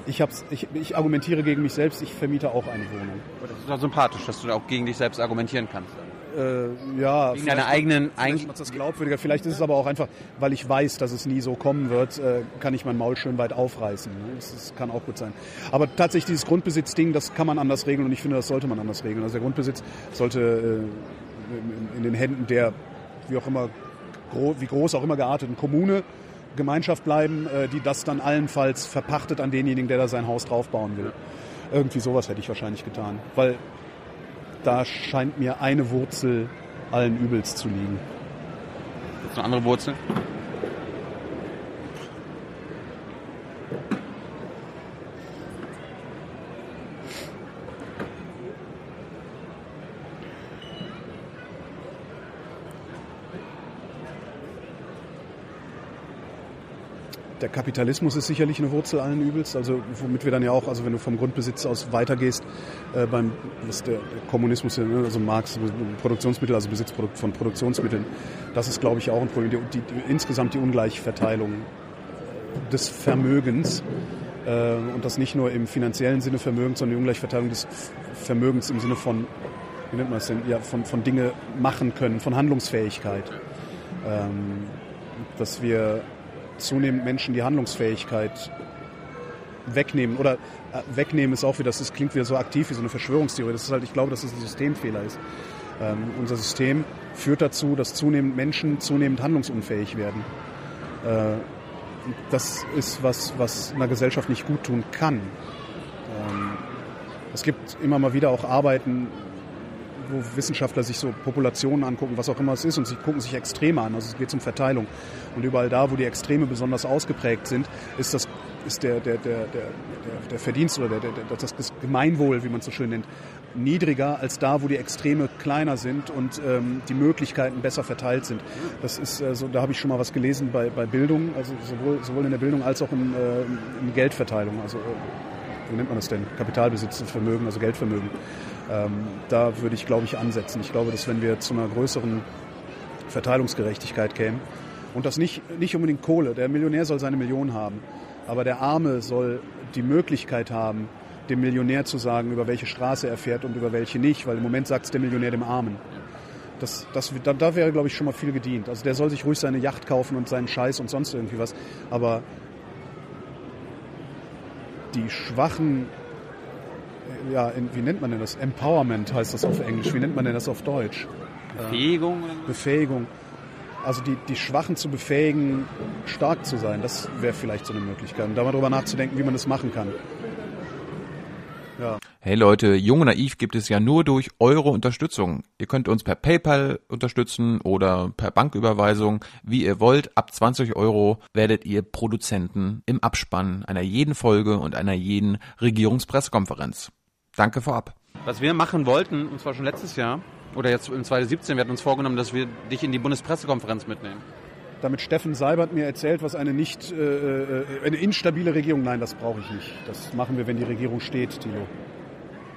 [SPEAKER 1] Ich, hab's, ich, ich argumentiere gegen mich selbst, ich vermiete auch eine Wohnung.
[SPEAKER 2] Das ist doch sympathisch, dass du auch gegen dich selbst argumentieren kannst.
[SPEAKER 1] Äh, ja,
[SPEAKER 2] Wegen
[SPEAKER 1] vielleicht
[SPEAKER 2] deiner eigenen...
[SPEAKER 1] Vielleicht
[SPEAKER 2] Eigen
[SPEAKER 1] macht das glaubwürdiger. Vielleicht ist es aber auch einfach, weil ich weiß, dass es nie so kommen wird, äh, kann ich mein Maul schön weit aufreißen. ne? Das, das kann auch gut sein. Aber tatsächlich dieses Grundbesitzding, das kann man anders regeln und ich finde, das sollte man anders regeln. Also der Grundbesitz sollte äh, in, in den Händen der, wie auch immer, gro wie groß auch immer gearteten Kommune, Gemeinschaft bleiben, äh, die das dann allenfalls verpachtet an denjenigen, der da sein Haus draufbauen will. Irgendwie sowas hätte ich wahrscheinlich getan. Weil da scheint mir eine Wurzel allen Übels zu liegen.
[SPEAKER 2] Gibt's noch andere Wurzeln?
[SPEAKER 1] Der Kapitalismus ist sicherlich eine Wurzel allen Übels, also womit wir dann ja auch, also wenn du vom Grundbesitz aus weitergehst, äh, beim was der, Kommunismus, ne, also Marx, Produktionsmittel, also Besitz von Produktionsmitteln, das ist, glaube ich, auch ein Problem. Die, die, die, insgesamt die Ungleichverteilung des Vermögens äh, und das nicht nur im finanziellen Sinne Vermögens, sondern die Ungleichverteilung des Vermögens im Sinne von, wie nennt man es denn, ja, von, von Dinge machen können, von Handlungsfähigkeit. Ähm, dass wir zunehmend Menschen die Handlungsfähigkeit wegnehmen. Oder äh, wegnehmen ist auch wieder, das klingt wieder so aktiv wie so eine Verschwörungstheorie. Das ist halt, ich glaube, dass es ein Systemfehler ist. Ähm, unser System führt dazu, dass zunehmend Menschen zunehmend handlungsunfähig werden. Äh, das ist was, was einer Gesellschaft nicht gut tun kann. Ähm, es gibt immer mal wieder auch Arbeiten, wo Wissenschaftler sich so Populationen angucken, was auch immer es ist, und sie gucken sich Extreme an. Also es geht um Verteilung. Und überall da, wo die Extreme besonders ausgeprägt sind, ist das ist der, der, der, der, der Verdienst oder der, der, das Gemeinwohl, wie man es so schön nennt, niedriger als da, wo die Extreme kleiner sind und ähm, die Möglichkeiten besser verteilt sind. Das ist äh, so, da habe ich schon mal was gelesen bei, bei Bildung, also sowohl, sowohl in der Bildung als auch in, äh, in Geldverteilung. Also äh, wie nennt man das denn? Kapitalbesitz, Vermögen, also Geldvermögen. Ähm, da würde ich, glaube ich, ansetzen. Ich glaube, dass wenn wir zu einer größeren Verteilungsgerechtigkeit kämen, und das nicht, nicht unbedingt Kohle, der Millionär soll seine Million haben, aber der Arme soll die Möglichkeit haben, dem Millionär zu sagen, über welche Straße er fährt und über welche nicht, weil im Moment sagt es der Millionär dem Armen. Das, das, da, da wäre, glaube ich, schon mal viel gedient. Also der soll sich ruhig seine Yacht kaufen und seinen Scheiß und sonst irgendwie was. Aber die Schwachen, ja, in, wie nennt man denn das? Empowerment heißt das auf Englisch. Wie nennt man denn das auf Deutsch?
[SPEAKER 2] Befähigung?
[SPEAKER 1] Befähigung. Also die, die Schwachen zu befähigen, stark zu sein, das wäre vielleicht so eine Möglichkeit. Und da mal drüber nachzudenken, wie man das machen kann.
[SPEAKER 5] Ja. Hey Leute, Jung und Naiv gibt es ja nur durch eure Unterstützung. Ihr könnt uns per PayPal unterstützen oder per Banküberweisung, wie ihr wollt. Ab 20 Euro werdet ihr Produzenten im Abspann einer jeden Folge und einer jeden Regierungspressekonferenz. Danke vorab.
[SPEAKER 2] Was wir machen wollten, und zwar schon letztes Jahr, oder jetzt in 2017, wir hatten uns vorgenommen, dass wir dich in die Bundespressekonferenz mitnehmen.
[SPEAKER 1] Damit Steffen Seibert mir erzählt, was eine nicht, äh, äh, eine instabile Regierung, nein, das brauche ich nicht. Das machen wir, wenn die Regierung steht, Tilo.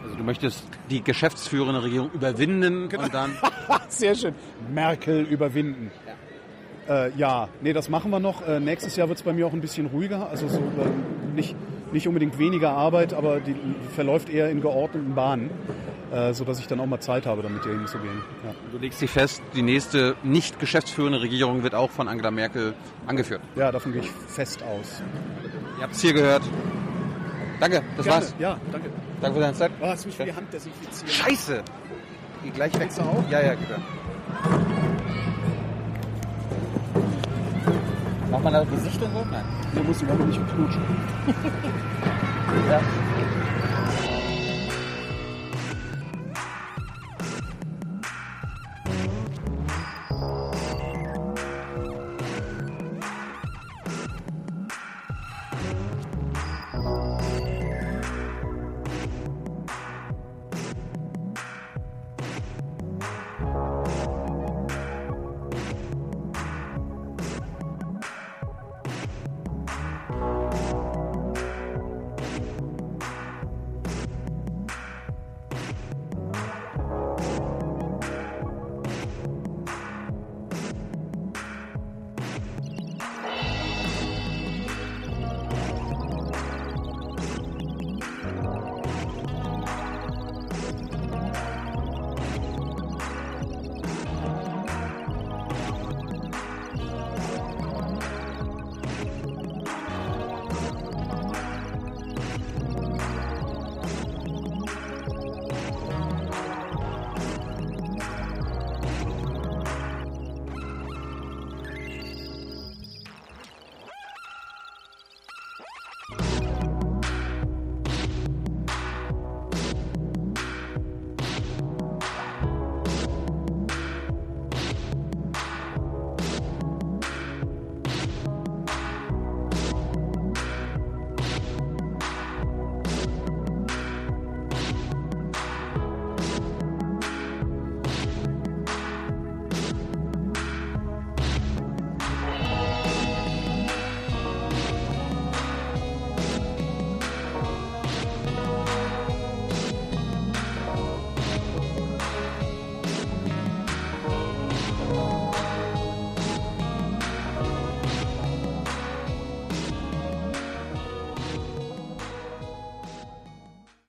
[SPEAKER 2] Also du möchtest die geschäftsführende Regierung überwinden genau. und dann... <laughs>
[SPEAKER 1] Sehr schön. Merkel überwinden. Ja. Äh, ja, nee, das machen wir noch. Äh, nächstes Jahr wird es bei mir auch ein bisschen ruhiger. Also so, äh, nicht, nicht unbedingt weniger Arbeit, aber die verläuft eher in geordneten Bahnen äh, sodass ich dann auch mal Zeit habe, damit hier hinzugehen. Ja.
[SPEAKER 2] Du legst dich fest, die nächste nicht geschäftsführende Regierung wird auch von Angela Merkel angeführt.
[SPEAKER 1] Ja, davon gehe ich fest aus.
[SPEAKER 2] Ihr habt es hier gehört. Danke, das
[SPEAKER 1] Gerne.
[SPEAKER 2] war's.
[SPEAKER 1] Ja, danke.
[SPEAKER 2] Danke für deine Zeit.
[SPEAKER 1] Oh, hast mich für die Hand desinfiziert.
[SPEAKER 2] Scheiße! Geh gleich weg.
[SPEAKER 1] du auch?
[SPEAKER 2] Ja, ja, bitte. Macht man da Gesicht und so? Nein.
[SPEAKER 1] Wir müssen aber nicht knutschen. <laughs>
[SPEAKER 2] ja.